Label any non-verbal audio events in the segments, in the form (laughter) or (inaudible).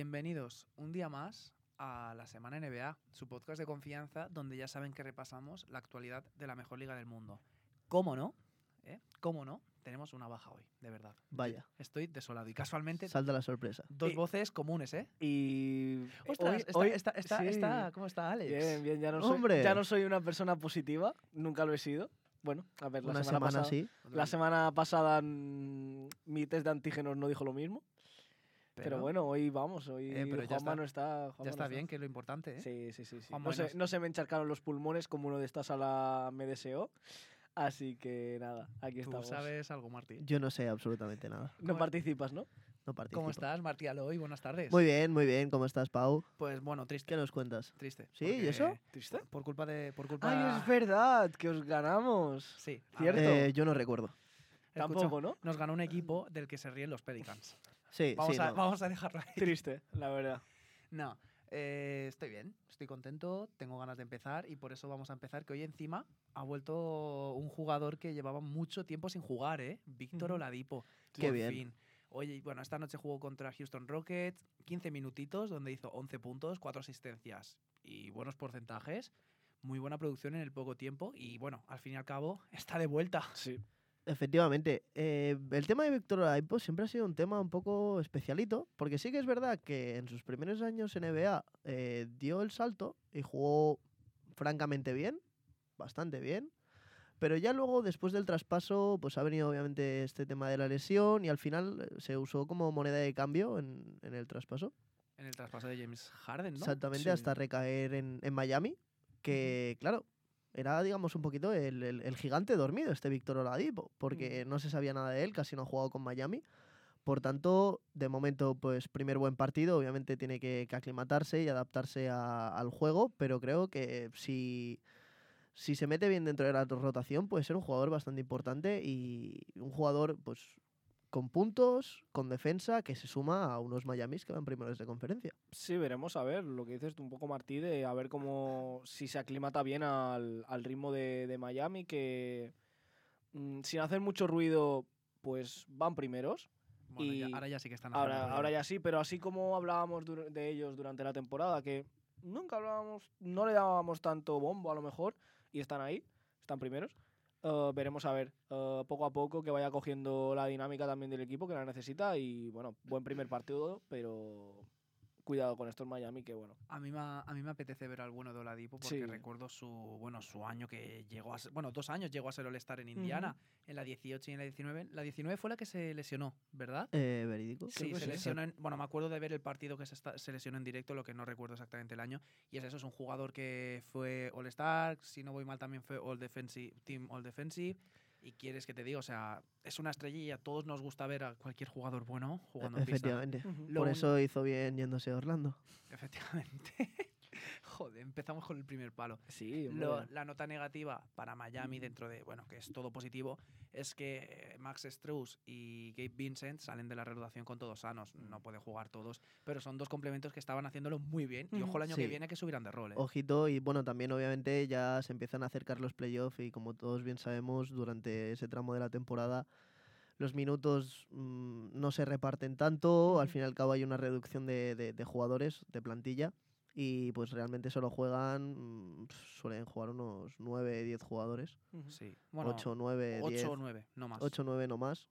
Bienvenidos un día más a la Semana NBA, su podcast de confianza donde ya saben que repasamos la actualidad de la mejor liga del mundo. ¿Cómo no? ¿Eh? ¿Cómo no? Tenemos una baja hoy, de verdad. Vaya, Estoy desolado y casualmente salta la sorpresa. dos Y- voces comunes, ¿eh? Y Ostras, hoy- está, hoy- está- está- sí. está- ¿cómo está Alex? Bien, bien, ya no, soy, Hombre. ya no soy una persona positiva, nunca lo he sido. Bueno, a ver, la Una semana, semana pasada, así. La semana pasada mm, mi test de antígenos no dijo lo mismo, pero, bueno, hoy vamos, hoy Eh, pero ya Juanma está- no está. Juanma ya está no bien, que es lo importante, ¿eh? Sí, sí, sí. sí. No, se, no se me encharcaron los pulmones como uno de esta sala me deseó. Así que nada, aquí Tú estamos. sabes algo, Martí. Yo no sé absolutamente nada. No ¿Cómo- participas, ¿no? No participo. ¿Cómo estás, Martí Aloy? Buenas tardes. Muy bien, muy bien. ¿Cómo estás, Pau? Pues bueno, triste. ¿Qué nos cuentas? Triste. ¿Sí? ¿Y eso? ¿Triste? Por culpa de... Por culpa... Ay, es verdad, que os ganamos. Sí. Cierto. Eh, yo no recuerdo. escucha, Tampoco, ¿no? Nos ganó un equipo del que se ríen los Pelicans. Sí, Vamos, sí. a, no. vamos a dejarlo ahí. Triste, la verdad. No, eh, estoy bien, estoy contento, tengo ganas de empezar y por eso vamos a empezar, que hoy encima ha vuelto un jugador que llevaba mucho tiempo sin jugar, ¿eh? Víctor. Oladipo. Qué bien. fin. Oye, bueno, esta noche jugó contra Houston Rockets, 15 minutitos, donde hizo 11 puntos, 4 asistencias y buenos porcentajes. Muy buena producción en el poco tiempo y bueno, al fin y al cabo está de vuelta. Sí. Efectivamente. Eh, el tema de Víctor Oladipo siempre ha sido un tema un poco especialito, porque sí que es verdad que en sus primeros años en NBA eh, dio el salto y jugó francamente bien, bastante bien. Pero ya luego, después del traspaso, pues ha venido obviamente este tema de la lesión y al final eh, se usó como moneda de cambio en, en el traspaso. En el traspaso de James Harden, ¿no? Exactamente, Sí. hasta recaer en, en Miami, que claro, era digamos un poquito el, el- el gigante dormido este Víctor Oladipo, porque no se sabía nada de él, casi no ha jugado con Miami. Por tanto, de momento, pues primer buen partido, obviamente tiene que, que aclimatarse y adaptarse a- al juego, pero creo que si, si se mete bien dentro de la rotación puede ser un jugador bastante importante y un jugador pues con puntos, con defensa, que se suma a unos Miamis que van primeros de conferencia. Sí, veremos a ver lo que dices tú un poco, Martí, de a ver cómo si se aclimata bien al, al ritmo de, de Miami, que mm, sin hacer mucho ruido, pues van primeros. Bueno, ya- y ahora ya sí que están Ahora, ahora ya sí, pero así como hablábamos de ellos durante la temporada, que nunca hablábamos, no le dábamos tanto bombo a lo mejor, y están ahí, están primeros. Eh, veremos a ver, eh, poco a poco que vaya cogiendo la dinámica también del equipo que la necesita y bueno, buen primer partido, pero cuidado con estos Miami que bueno. A mí, me, a mí me apetece ver al bueno de Oladipo porque Sí. recuerdo su bueno su año que llegó a ser, bueno, dos años llegó a ser All-Star en Indiana, en la 18 y en la 19. La 19 fue la que se lesionó, ¿verdad? Eh, verídico. Sí, se sí. lesionó. en- bueno, me acuerdo de ver el partido que se, esta- se lesionó en directo, lo que no recuerdo exactamente el año. Y es eso, es un jugador que fue All-Star, si no voy mal también fue All Defensive, Team All Defensive. Y quieres que te diga, o sea, es una estrella y a todos nos gusta ver a cualquier jugador bueno jugando en pista. Efectivamente. Lo Por un- eso hizo bien yéndose a Orlando. Efectivamente. (laughs) (laughs) Joder, empezamos con el primer palo. Sí, Lo- la nota negativa para Miami dentro de, bueno, que es todo positivo, es que eh, Max Strauss y Gabe Vincent salen de la reanudación con todos sanos. No pueden jugar todos, pero son dos complementos que estaban haciéndolo muy bien. Y ojo el año que viene que subirán de rol. ¿eh? Ojito, y bueno, también obviamente ya se empiezan a acercar los playoffs y como todos bien sabemos, durante ese tramo de la temporada los minutos mm, no se reparten tanto, al fin y al cabo hay una reducción de, de- de jugadores, de plantilla, y pues realmente solo juegan, mm, suelen jugar unos 9, 10 jugadores. Sí. Bueno, 8, 9, 10, 8 o 9, no más. 8, 9 no más.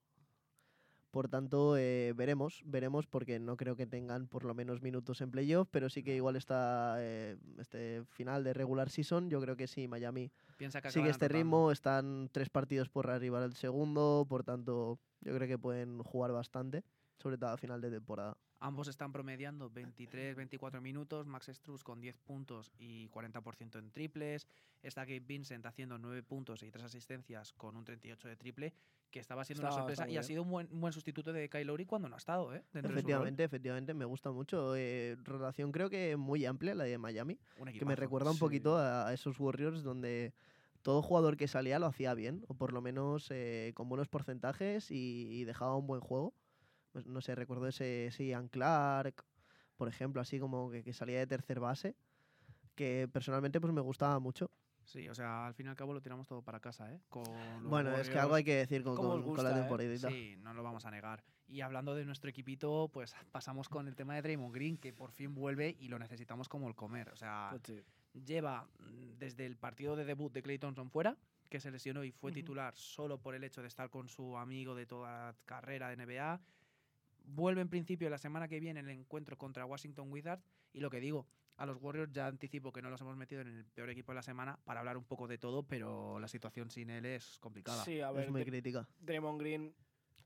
Por tanto, eh, veremos, veremos, porque no creo que tengan por lo menos minutos en playoff, pero sí que igual está eh, este final de regular season. Yo creo que sí, Miami Piensa que sigue este ritmo, están tres partidos por arriba del segundo, por tanto, yo creo que pueden jugar bastante, sobre todo a final de temporada. Ambos están promediando 23, 24 minutos. Max Strauss con 10 puntos y 40% en triples. Está Gabe Vincent haciendo 9 puntos y 3 asistencias con un 38 de triple, que estaba siendo una sorpresa y ha sido un buen, un buen sustituto de Kyle Lowry cuando no ha estado, ¿eh? Efectivamente, efectivamente, me gusta mucho. Eh, rotación creo que muy amplia la de Miami. Un que me equipazo. recuerda un sí. poquito a, a esos Warriors donde todo jugador que salía lo hacía bien, o por lo menos eh, con buenos porcentajes y, y dejaba un buen juego. Pues, no sé, recuerdo ese, ese Ian Clark, por ejemplo, así como que, que salía de tercer base, que personalmente pues me gustaba mucho. Sí, o sea, al fin y al cabo lo tiramos todo para casa, ¿eh? Con Bueno, es que algo hay que decir con, ¿Cómo os con- la eh? temporadita. Sí, no lo vamos a negar. Y hablando de nuestro equipito, pues pasamos con el tema de Draymond Green, que por fin vuelve y lo necesitamos como el comer. O sea, Pues sí. lleva mm, desde el partido de debut de Clay Thompson fuera, que se lesionó y fue titular solo por el hecho de estar con su amigo de toda carrera de NBA. Vuelve en principio la semana que viene el encuentro contra Washington Wizards. Y lo que digo, a los Warriors ya anticipo que no los hemos metido en el peor equipo de la semana para hablar un poco de todo, pero la situación sin él es complicada. Sí, a ver, es muy crítica. Draymond Green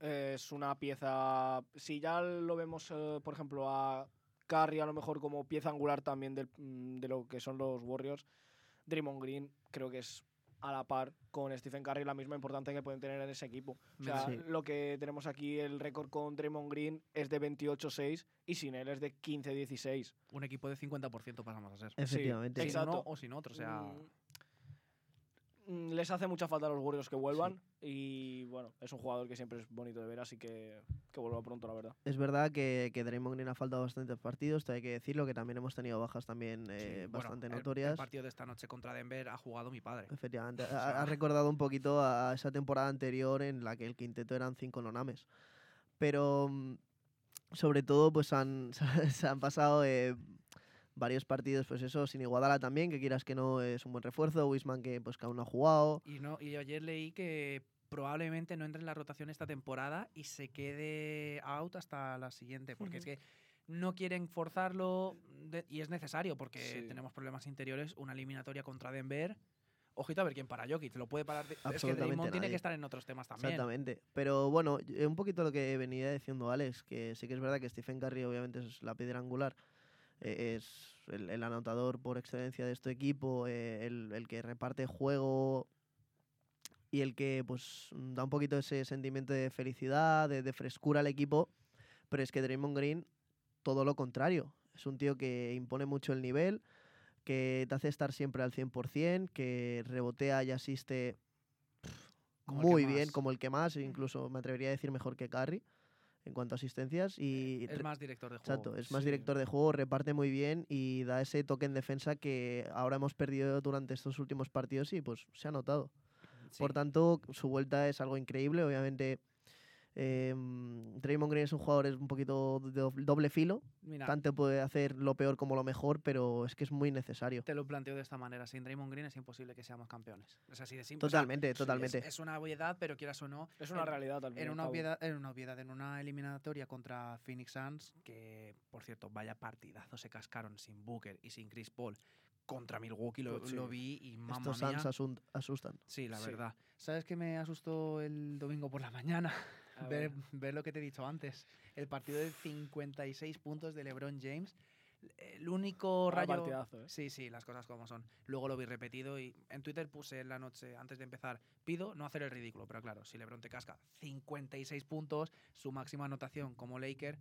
es una pieza. Si ya lo vemos, eh, por ejemplo, a Curry a lo mejor como pieza angular también del- mm, de lo que son los Warriors, Draymond Green creo que es a la par con Stephen Curry la misma importancia que pueden tener en ese equipo. O sea, Sí. lo que tenemos aquí, el récord con Draymond Green es de 28-6 y sin él es de 15-16. Un equipo de 50% pasamos a ser. Efectivamente. Sin exacto. uno o sin otro. O sea, mm, les hace mucha falta a los Warriors que vuelvan y bueno, es un jugador que siempre es bonito de ver, así que que vuelva pronto, la verdad. Es verdad que, que Draymond Green ha faltado bastantes partidos, hay que decirlo, que también hemos tenido bajas también sí, eh, bueno, bastante el- El, notorias. partido de esta noche contra Denver ha jugado mi padre. Efectivamente, (laughs) ha, ha recordado un poquito a esa temporada anterior en la que el quinteto eran cinco nonames. Pero mm, sobre todo, pues han, (laughs) se han pasado eh, varios partidos, pues eso, sin Iguadala también, que quieras que no es un buen refuerzo, Wisman que pues que aún no ha jugado. Y, no, y ayer leí que probablemente no entre en la rotación esta temporada y se quede out hasta la siguiente, porque es que no quieren forzarlo de- y es necesario porque Sí. tenemos problemas interiores, una eliminatoria contra Denver. Ojito a ver quién para Jokic, lo puede parar. es que Draymond tiene que estar en otros temas también. Exactamente. Pero bueno, y- un poquito lo que venía diciendo Alex, que sí que es verdad que Stephen Curry obviamente es la piedra angular, eh, es el, el anotador por excelencia de este equipo, eh, el, el que reparte juego y el que pues mm, da un poquito ese sentimiento de felicidad, de, de frescura al equipo, pero es que Draymond Green todo lo contrario. Es un tío que impone mucho el nivel, que te hace estar siempre al 100%, que rebotea y asiste que muy bien, como el que más, incluso me atrevería a decir mejor que Curry en cuanto a asistencias. Y Es re- más director de juego. Exacto, es más sí. director de juego, reparte muy bien y da ese toque en defensa que ahora hemos perdido durante estos últimos partidos y pues se ha notado. Por tanto, su vuelta es algo increíble. Obviamente, eh, Draymond Green es un jugador es un poquito de doble- filo. Mira, Tanto puede hacer lo peor como lo mejor, pero es que es muy necesario. te lo planteo de esta manera. Sin Draymond Green es imposible que seamos campeones. Es así de simple. O sea, Totalmente, es- totalmente. Es, una obviedad, pero quieras o no. Es una en- realidad y En una, obviedad, en una obviedad, en una eliminatoria contra Phoenix Suns, que por cierto, vaya partidazo se cascaron sin Booker y sin Chris Paul contra Milwaukee, lo, Pues lo sí. vi y mamma Estos. Suns asustan. Sí, la Sí. verdad. ¿Sabes qué me asustó el domingo por la mañana? (laughs) Ver, ver. ver lo que te he dicho antes. El partido de 56 puntos de LeBron James. El único Vaya rayo... partidazo, ¿eh? Sí, sí, las cosas como son. Luego lo vi repetido y en Twitter puse en la noche, antes de empezar, pido no hacer el ridículo, pero claro, si LeBron te casca 56 puntos, su máxima anotación como Laker,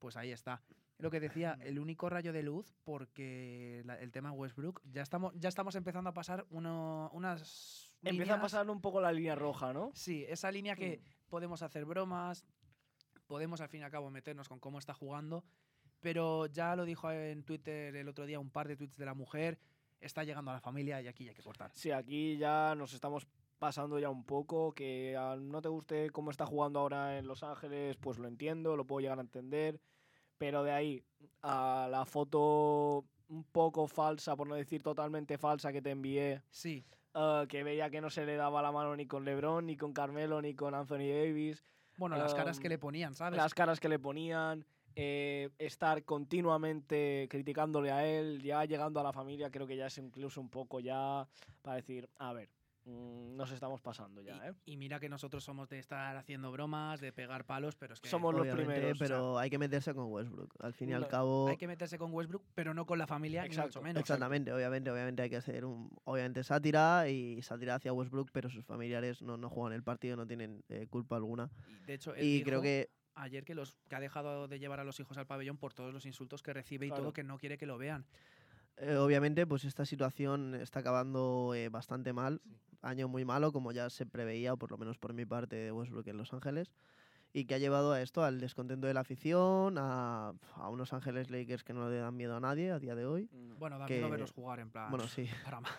pues ahí está. Lo que decía, (laughs) el único rayo de luz, porque la- el tema Westbrook, ya estamos, ya estamos empezando a pasar uno- unas. Empieza a pasar un poco la línea roja, ¿no? Sí, esa línea que. Podemos hacer bromas, podemos al fin y al cabo meternos con cómo está jugando, pero ya lo dijo en Twitter el otro día un par de tweets de la mujer, está llegando a la familia y aquí hay que cortar. Sí, aquí ya nos estamos pasando ya un poco, que no te guste cómo está jugando ahora en Los Ángeles, pues lo entiendo, lo puedo llegar a entender, pero de ahí a la foto un poco falsa, por no decir totalmente falsa que te envié, Sí, eh, que veía que no se le daba la mano ni con LeBron, ni con Carmelo, ni con Anthony Davis, bueno, las caras que Um, le ponían, ¿sabes? las caras que le ponían, eh, estar continuamente criticándole a él, ya llegando a la familia, creo que ya es incluso un poco ya para decir, a ver, nos estamos pasando ya, ¿eh? y, y mira que nosotros somos de estar haciendo bromas, de pegar palos, pero es que Somos los primeros, o sea, pero hay que meterse con Westbrook. Al fin y al cabo, hay que meterse con Westbrook, pero no con la familia, ni Exacto, mucho menos. Exactamente, obviamente, obviamente hay que hacer un, obviamente sátira y sátira hacia Westbrook, pero sus familiares no, no juegan el partido, no tienen eh, culpa alguna. Y de hecho, él Y creo que ayer que, los, que ha dejado de llevar a los hijos al pabellón por todos los insultos que recibe y Claro. todo, que no quiere que lo vean. Eh, obviamente pues esta situación está acabando eh, bastante mal, Sí. año muy malo como ya se preveía, o por lo menos por mi parte de Westbrook en Los Ángeles, y que ha llevado a esto, al descontento de la afición, a, a unos Ángeles Lakers que no le dan miedo a nadie a día de hoy. Mm. Bueno, da que- miedo verlos jugar en plan. Bueno, sí. (laughs) Para mal.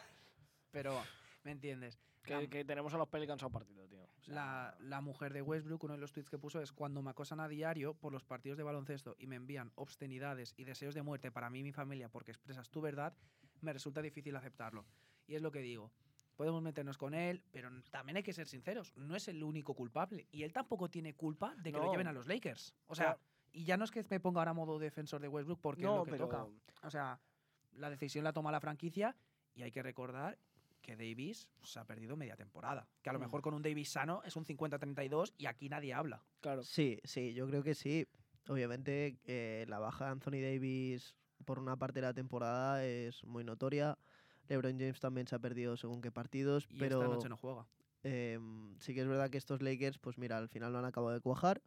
Pero, ¿me entiendes? Que, que tenemos a los Pelicans a un partido, tío. O sea, La, la mujer de Westbrook, uno de los tweets que puso es cuando me acosan a diario por los partidos de baloncesto y me envían obscenidades y deseos de muerte para mí y mi familia porque expresas tu verdad, me resulta difícil aceptarlo. Y es lo que digo. Podemos meternos con él, pero también hay que ser sinceros. No es el único culpable. Y él tampoco tiene culpa de que lo No. lleven a los Lakers. O sea, Claro. y ya no es que me ponga ahora modo defensor de Westbrook porque no, es lo que pero toca. O sea, la decisión la toma la franquicia y hay que recordar que Davis se ha perdido media temporada. Que a lo Mm. mejor con un Davis sano es un 50-32 y aquí nadie habla. claro. Sí, sí, yo creo que sí. Obviamente eh, la baja de Anthony Davis por una parte de la temporada es muy notoria. LeBron James también se ha perdido según qué partidos, Y pero esta noche no juega. em, sí que es verdad que estos Lakers, pues mira, al final no han acabado de cuajar.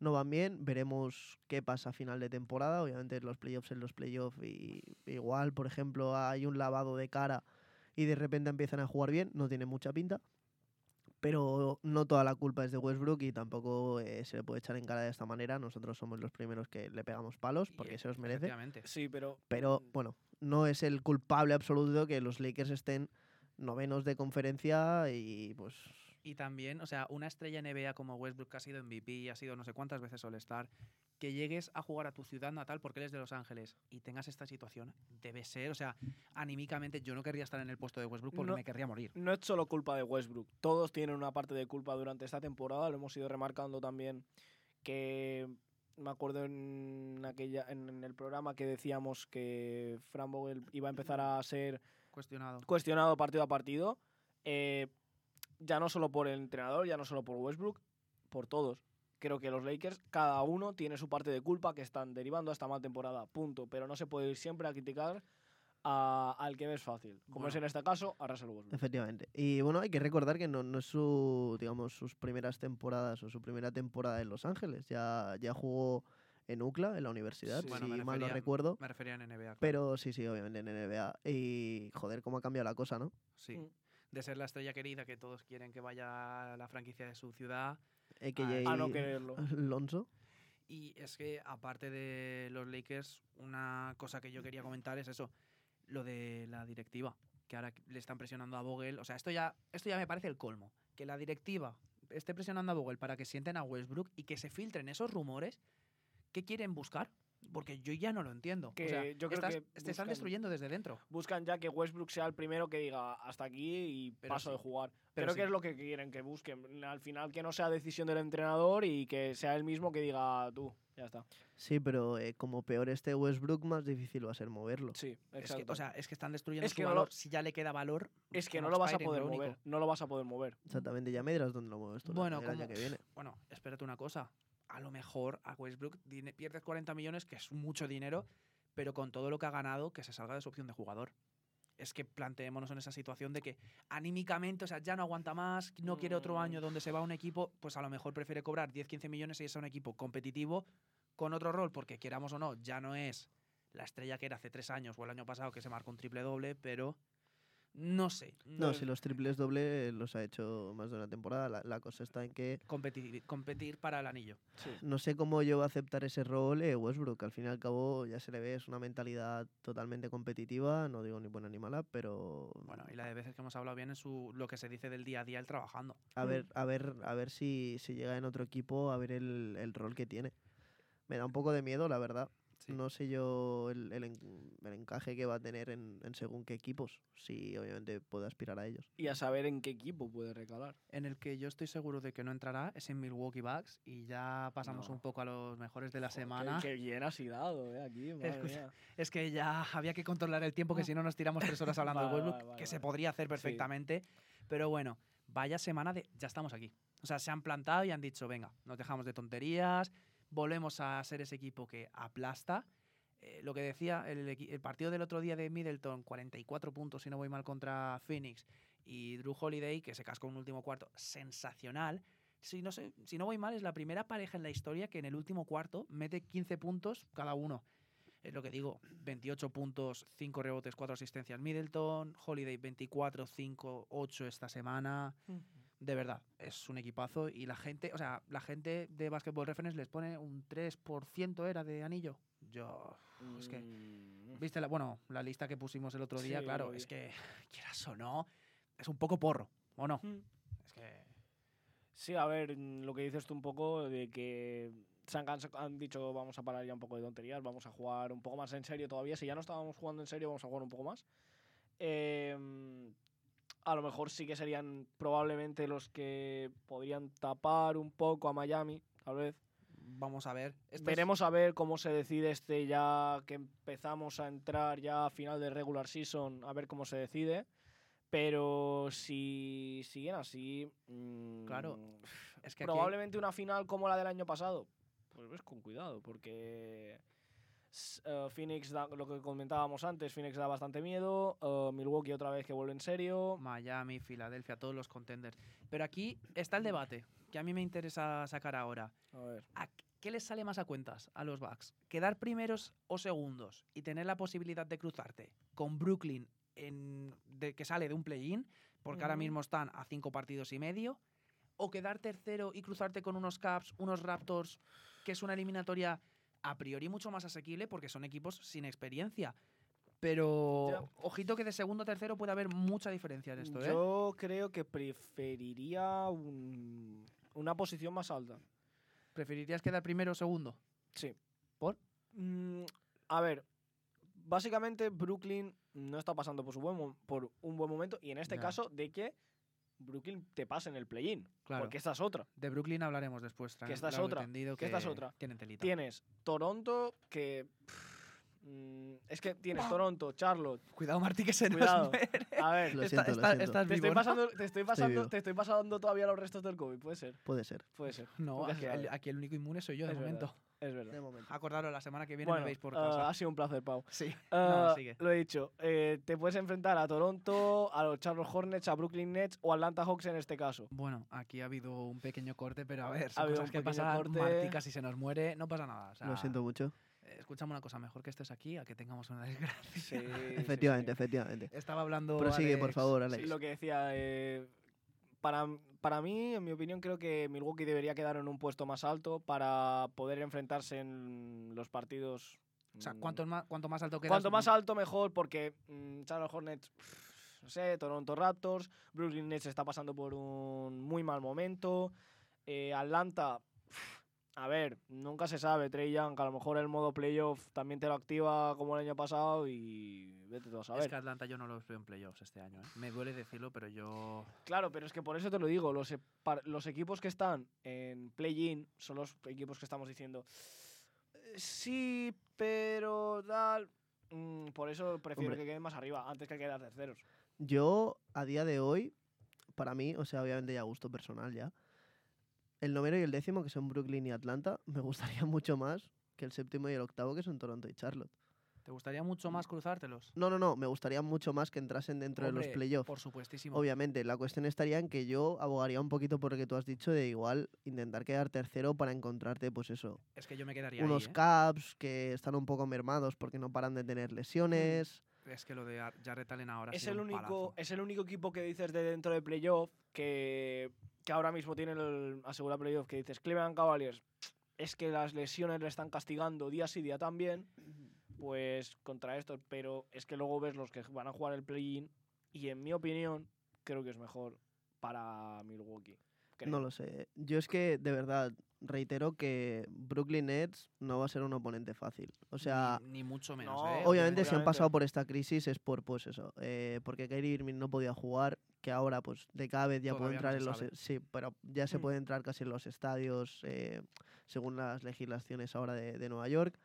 No van bien, veremos qué pasa a final de temporada. Obviamente los playoffs en los playoffs y igual, por ejemplo, hay un lavado de cara y de repente empiezan a jugar bien, no tiene mucha pinta. Pero no toda la culpa es de Westbrook y tampoco eh, se le puede echar en cara de esta manera. Nosotros somos los primeros que le pegamos palos porque se los merece. Sí, pero. Pero mm, bueno, no es el culpable absoluto que los Lakers estén novenos de conferencia y pues Y también, o sea, una estrella NBA como Westbrook, que ha sido MVP y ha sido no sé cuántas veces All-Star, que llegues a jugar a tu ciudad natal porque él es de Los Ángeles y tengas esta situación, debe ser, o sea, anímicamente yo no querría estar en el puesto de Westbrook porque No. me querría morir. No es solo culpa de Westbrook. Todos tienen una parte de culpa durante esta temporada. Lo hemos ido remarcando también que me acuerdo en aquella en el programa que decíamos que Fran Vogel iba a empezar a ser Cuestionado. cuestionado partido a partido. eh, ya no solo por el entrenador, ya no solo por Westbrook, por todos. Creo que los Lakers, cada uno tiene su parte de culpa que están derivando a esta mal temporada. Punto. Pero no se puede ir siempre a criticar a- al que ves fácil. Como es en este caso, a Russell Westbrook. Efectivamente. Y bueno, hay que recordar que no, no es su, digamos, sus primeras temporadas o su primera temporada en Los Ángeles. Ya, ya jugó en UCLA, en la universidad, Sí. Bueno, si me mal no refería- recuerdo. Me refería en NBA. claro. Pero sí, sí, obviamente en NBA. Y joder, cómo ha cambiado la cosa, ¿no? Sí. Mm. De ser la estrella querida que todos quieren que vaya a la franquicia de su ciudad. AKA A no quererlo. Lonzo. Y es que, aparte de los Lakers, una cosa que yo quería comentar es eso, lo de la directiva, que ahora le están presionando a Vogel. O sea, esto ya, esto ya me parece el colmo. Que la directiva esté presionando a Vogel para que sienten a Westbrook y que se filtren esos rumores. ¿Qué quieren buscar? Porque yo ya no lo entiendo. Que o sea, yo creo estás- que te están destruyendo desde dentro. Buscan ya que Westbrook sea el primero que diga hasta aquí y Pero paso sí. de jugar. Pero Creo sí. que es lo que quieren que busquen. Al final que no sea decisión del entrenador y que sea él mismo que diga tú. Ya está. Sí, pero eh, como peor esté Westbrook, más difícil va a ser moverlo. Sí, Es que, exacto. o sea, es que están destruyendo Es su que no lo- valor. Si ya le queda valor. es que como no lo vas a poder único. mover. No lo vas a poder mover. Exactamente, ya me dirás dónde lo mueves tú Bueno, el año como- que viene. Bueno, espérate una cosa. A lo mejor a Westbrook pierdes 40 millones, que es mucho dinero, pero con todo lo que ha ganado, que se salga de su opción de jugador. Es que planteémonos en esa situación de que anímicamente, o sea, ya no aguanta más, no quiere otro Mm. año donde se va a un equipo, pues a lo mejor prefiere cobrar 10-15 millones y irse a un equipo competitivo con otro rol, porque queramos o no, ya no es la estrella que era hace tres años o el año pasado que se marcó un triple doble, pero no sé. No, si los triples doble los ha hecho más de una temporada. La, la cosa está en que competir, competir para el anillo. no sé cómo yo va a aceptar ese rol eh, Westbrook. Al fin y al cabo, ya se le ve, es una mentalidad totalmente competitiva. No digo ni buena ni mala, pero Bueno, y la de veces que hemos hablado bien en su, lo que se dice del día a día, el trabajando. a Mm. ver, a ver, a ver si, si llega en otro equipo, a ver el, el rol que tiene. Me da un poco de miedo, la verdad. Sí. No sé yo el, el en- el encaje que va a tener en, en según qué equipos, si obviamente puede aspirar a ellos. Y a saber en qué equipo puede recalar. En el que yo estoy seguro de que no entrará es en Milwaukee Bucks y ya pasamos No. un poco a los mejores de la Joder, semana. Qué, bien has dado, eh, aquí. madre Escucha, mía. Es que ya había que controlar el tiempo, que si no nos tiramos tres horas hablando de Vale, Westbrook, vale, vale, que se podría hacer perfectamente. Pero bueno, vaya semana de... Ya estamos aquí. O sea, se han plantado y han dicho, venga, nos dejamos de tonterías, volvemos a ser ese equipo que aplasta. Eh, lo que decía, el, el partido del otro día de Middleton, 44 puntos, si no voy mal, contra Phoenix, y Drew Holiday, que se cascó un último cuarto, sensacional. Si no, sé, si no voy mal, es la primera pareja en la historia que en el último cuarto mete 15 puntos cada uno. Es lo que digo, 28 puntos, 5 rebotes, 4 asistencias Middleton, Holiday 24, 5, 8 esta semana. De verdad, es un equipazo y la gente, o sea, la gente de Basketball Reference les pone un 3% era de anillo. Yo, es que Mm, viste la, bueno, la lista que pusimos el otro día, Sí, claro, es que quieras o no, es un poco porro. ¿O no? Mm. Es que Sí, a ver, lo que dices tú un poco de que se han, han dicho vamos a parar ya un poco de tonterías, vamos a jugar un poco más en serio todavía. Si ya no estábamos jugando en serio, vamos a jugar un poco más. Em, a lo mejor sí que serían probablemente los que podrían tapar un poco a Miami, tal vez. vamos a ver. Esto es- Veremos a ver cómo se decide este ya que empezamos a entrar ya a final de regular season, a ver cómo se decide. Pero si siguen así, mm, Claro, es que aquí- probablemente una final como la del año pasado, pues ves con cuidado, porque eh, Phoenix, da, lo que comentábamos antes, Phoenix da bastante miedo, eh, Milwaukee otra vez que vuelve en serio. Miami, Filadelfia, todos los contenders. Pero aquí está el debate, que a mí me interesa sacar ahora. A ver. ¿A ¿Qué les sale más a cuentas a los Bucks? ¿Quedar primeros o segundos y tener la posibilidad de cruzarte con Brooklyn en, de, que sale de un play-in? Porque ahora mismo están a cinco partidos y medio. ¿O quedar tercero y cruzarte con unos Caps, unos Raptors, que es una eliminatoria a priori mucho más asequible porque son equipos sin experiencia? Pero Ya. ojito que de segundo a tercero puede haber mucha diferencia en esto, ¿eh? Yo creo que preferiría un- una posición más alta. ¿Preferirías quedar primero o segundo? Sí. ¿Por? Mm, a ver, básicamente Brooklyn no está pasando por, su buen mo- por un buen momento y en este caso de que Brooklyn te pase en el play-in. Claro. Porque esta es otra. De Brooklyn hablaremos después. Que esta es otra, tendido, que esta es otra. Tienen telita. Tienes Toronto que... pff, mm, es que tienes Toronto, Charlotte. Cuidado, Martí, que se Cuidado. nos muere. A ver, (laughs) Lo Está- siento, lo está- siento. estás te vivo, estoy, ¿no? pasando, te, estoy pasando, te estoy pasando todavía los restos del COVID. Puede ser, Puede ser. puede ser. No, aquí, el único inmune soy yo de Es verdad. Es verdad. De momento. Acordaros, la semana que viene Bueno, me veis por eh, casa. ha sido un placer, Pau. sí. Ah, no, sigue. Lo he dicho, eh, te puedes enfrentar a Toronto, a los Charlotte Hornets, a Brooklyn Nets o Atlanta Hawks en este caso. Bueno, aquí ha habido un pequeño corte, pero a ver, Ha son habido cosas un que pasan. corte. Martí casi se nos muere, no pasa nada. o sea, Lo siento mucho. eh, Escúchame una cosa, mejor que estés aquí a que tengamos una desgracia. Sí, (laughs) Efectivamente, efectivamente. Estaba hablando. Prosigue, por Alex- favor, Sí, Alex. lo que decía, eh, para, para mí, en mi opinión, creo que Milwaukee debería quedar en un puesto más alto para poder enfrentarse en los partidos. O sea, mm, cuanto más, cuanto más alto quedas. Cuanto más alto, mejor, porque mm, Charlotte Hornets, pff, no sé, Toronto Raptors, Brooklyn Nets está pasando por un muy mal momento. eh, Atlanta, pff, a ver, nunca se sabe, Trey Young, a lo mejor el modo playoff también te lo activa como el año pasado y vete tú a Es saber. que Atlanta yo no los veo en playoffs este año. ¿eh? Me duele decirlo, pero yo. Claro, pero es que por eso te lo digo, los, e- los equipos que están en play-in son los equipos que estamos diciendo, "Eh, sí, pero tal... Mm, por eso prefiero Hombre. que queden más arriba, antes que quedar terceros. Yo, a día de hoy, para mí, o sea, obviamente ya gusto personal ya, el noveno y el décimo, que son Brooklyn y Atlanta, me gustaría (laughs) mucho más que el séptimo y el octavo, que son Toronto y Charlotte. ¿Te gustaría mucho más cruzártelos? No, no, no, me gustaría mucho más que entrasen dentro de los playoffs. Por supuestísimo. Obviamente, la cuestión estaría en que yo abogaría un poquito por lo que tú has dicho de igual intentar quedar tercero para encontrarte, pues eso, Es que yo me quedaría unos ahí. ¿eh? caps que están un poco mermados porque no paran de tener lesiones. Es que lo de Ar- Jarrett Allen ahora Es el, un único, palazo. es el único equipo que dices de dentro de playoff que, que ahora mismo tiene el asegura playoff, que dices Cleveland Cavaliers, es que las lesiones le están castigando día sí día también, pues contra estos, pero es que luego ves los que van a jugar el play-in y en mi opinión creo que es mejor para Milwaukee. creo. No lo sé. Yo es que, de verdad, reitero que Brooklyn Nets no va a ser un oponente fácil. O sea, Ni, ni mucho menos. no, ¿eh? obviamente si han pasado por esta crisis es por, pues eso, eh, porque Kyrie Irving no podía jugar, que ahora, pues, de cada vez ya puede Todavía entrar se en los... sabe. e- Sí, pero ya se Mm. puede entrar casi en los estadios, eh, según las legislaciones ahora de, de Nueva York.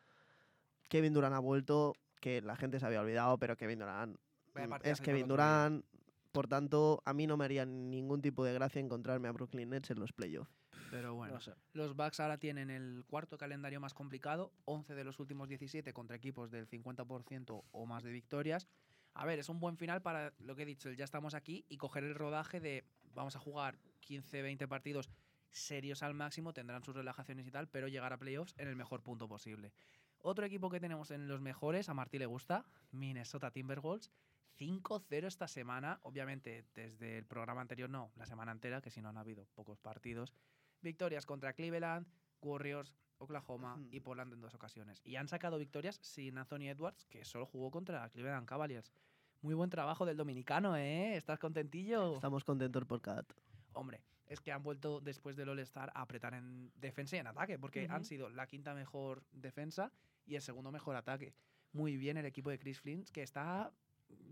Kevin Durant ha vuelto, que la gente se había olvidado, pero Kevin Durant mm, es Kevin. Durant. Por tanto, a mí no me haría ningún tipo de gracia encontrarme a Brooklyn Nets en los playoffs. Pero bueno, No sé. los Bucks ahora tienen el cuarto calendario más complicado, 11 de los últimos 17 contra equipos del 50% o más de victorias. A ver, es un buen final para lo que he dicho, el ya estamos aquí y coger el rodaje de vamos a jugar 15, 20 partidos serios al máximo, tendrán sus relajaciones y tal, pero llegar a playoffs en el mejor punto posible. Otro equipo que tenemos en los mejores, a Martí le gusta, Minnesota Timberwolves. 5-0 esta semana, obviamente desde el programa anterior no, la semana entera, que si no han habido pocos partidos. Victorias contra Cleveland, Warriors, Oklahoma y Portland en dos ocasiones. Y han sacado victorias sin Anthony Edwards, que solo jugó contra Cleveland Cavaliers. Muy buen trabajo del dominicano, ¿eh? ¿Estás contentillo? Estamos contentos por Cat. Hombre, es que han vuelto después del All-Star a apretar en defensa y en ataque, porque han sido la quinta mejor defensa y el segundo mejor ataque. Muy bien el equipo de Chris Flynn, que está,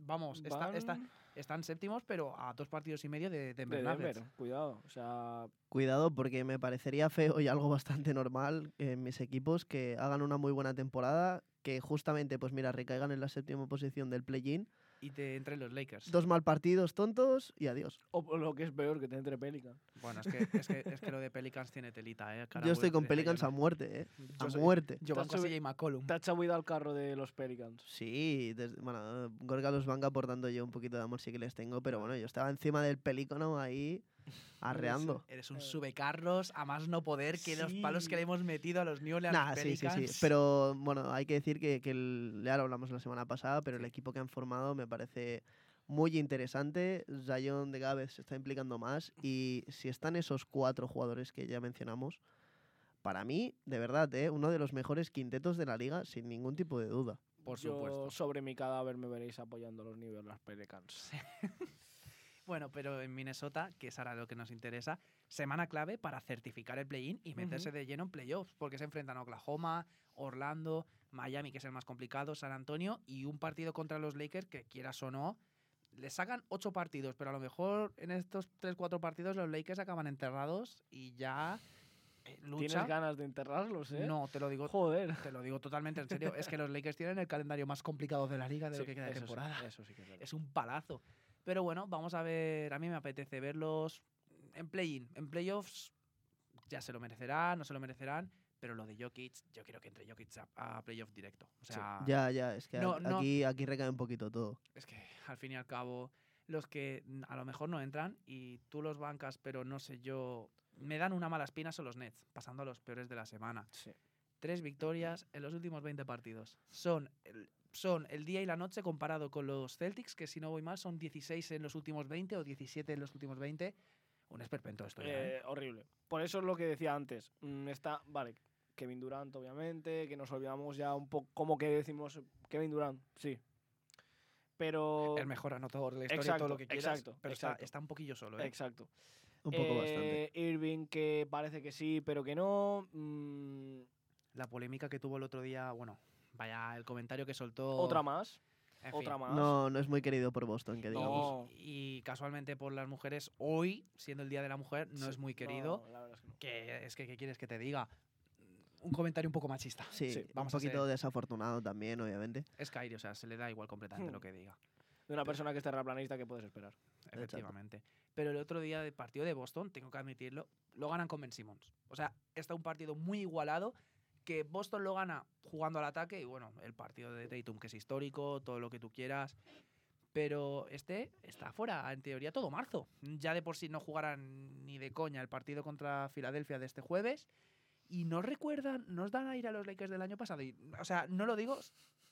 vamos, está, está- están séptimos, pero a dos partidos y medio de de Denver. Denver, cuidado. O sea, Cuidado porque me parecería feo y algo bastante normal en mis equipos que hagan una muy buena temporada, que justamente, pues mira, recaigan en la séptima posición del play-in, Y te entre los Lakers. dos mal partidos tontos y adiós. o lo que es peor, que te entre Pelican. Bueno, es que, (laughs) es, que, es que lo de Pelicans tiene telita, ¿eh? Yo estoy con Pelicans a muerte, ¿eh? Yo A soy- muerte. Yo banco a McCollum. Te ha al carro de los Pelicans. Sí, desde- bueno, Gorga los banca aportando yo un poquito de amor sí que les tengo, pero bueno, yo estaba encima del pelícono ahí arreando. Eres un subecarros a más no poder que los palos que le hemos metido a los New Orleans Nah, sí, sí. Pero bueno, hay que decir que, que el, ya lo hablamos la semana pasada, pero el equipo que han formado me parece muy interesante. Zion de Gávez se está implicando más y si están esos cuatro jugadores que ya mencionamos, para mí, de verdad, ¿eh? uno de los mejores quintetos de la liga, sin ningún tipo de duda. Por Yo supuesto. sobre mi cadáver me veréis apoyando los Orleans Pelicans. (laughs) Bueno, pero en Minnesota, que es ahora lo que nos interesa, semana clave para certificar el play-in y meterse de lleno en playoffs, porque se enfrentan a Oklahoma, Orlando, Miami, que es el más complicado, San Antonio, y un partido contra los Lakers que, quieras o no, le sacan ocho partidos, pero a lo mejor en estos tres, cuatro partidos los Lakers acaban enterrados y ya eh, lucha. ¿Tienes ganas de enterrarlos, eh? No, te lo digo Joder. Te lo digo totalmente en (laughs) serio. es que los Lakers tienen el calendario más complicado de la liga de lo que queda de sí, temporada. eso sí que es verdad. Es un palazo. Pero bueno, vamos a ver. A mí me apetece verlos en play-in. En playoffs ya se lo merecerán, no se lo merecerán. Pero lo de Jokic, yo quiero que entre Jokic a, a playoff directo. O Sí. sea, Ya, ya, es que No, a- no. Aquí, aquí recae un poquito todo. es que al fin y al cabo, los que a lo mejor no entran y tú los bancas, pero no sé yo, me dan una mala espina son los Nets, pasando a los peores de la semana. Sí. tres victorias en los últimos 20 partidos. Son el, son el día y la noche comparado con los Celtics, que si no voy mal son 16 en los últimos 20 o 17 en los últimos 20. Un esperpento esto ya, ¿eh? Eh, horrible. Por eso es lo que decía antes. Mm, está, vale, Kevin Durant, obviamente, que nos olvidamos ya un poco, como que decimos Kevin Durant, sí. Pero. El mejor anotador de la historia, exacto, todo lo que quieras. exacto, pero exacto. Está, está un poquillo solo, ¿eh? Exacto. Un poco bastante. Eh, Irving, que parece que sí, pero que no. Mm, La polémica que tuvo el otro día, bueno, vaya el comentario que soltó. Otra más. en fin. Otra más. No, no es muy querido por Boston, que digamos. No. Y casualmente por las mujeres, hoy, siendo el Día de la Mujer, no Sí, es muy querido. no, la verdad es que no. Que es que, ¿qué quieres que te diga? Un comentario un poco machista. Sí, Sí, un vamos a poquito ser- desafortunado también, obviamente. Es Kyrie, o sea, se le da igual completamente Hmm. lo que diga. De una persona que es terraplanista, ¿qué puedes esperar? Efectivamente. Pero el otro día del partido de Boston, tengo que admitirlo, lo ganan con Ben Simmons. O sea, está un partido muy igualado que Boston lo gana jugando al ataque y bueno, el partido de Tatum que es histórico, todo lo que tú quieras. Pero este está fuera, en teoría, todo marzo. Ya de por sí no jugarán ni de coña el partido contra Filadelfia de este jueves. Y no recuerdan, nos dan a ir a los Lakers del año pasado. Y, o sea, no lo digo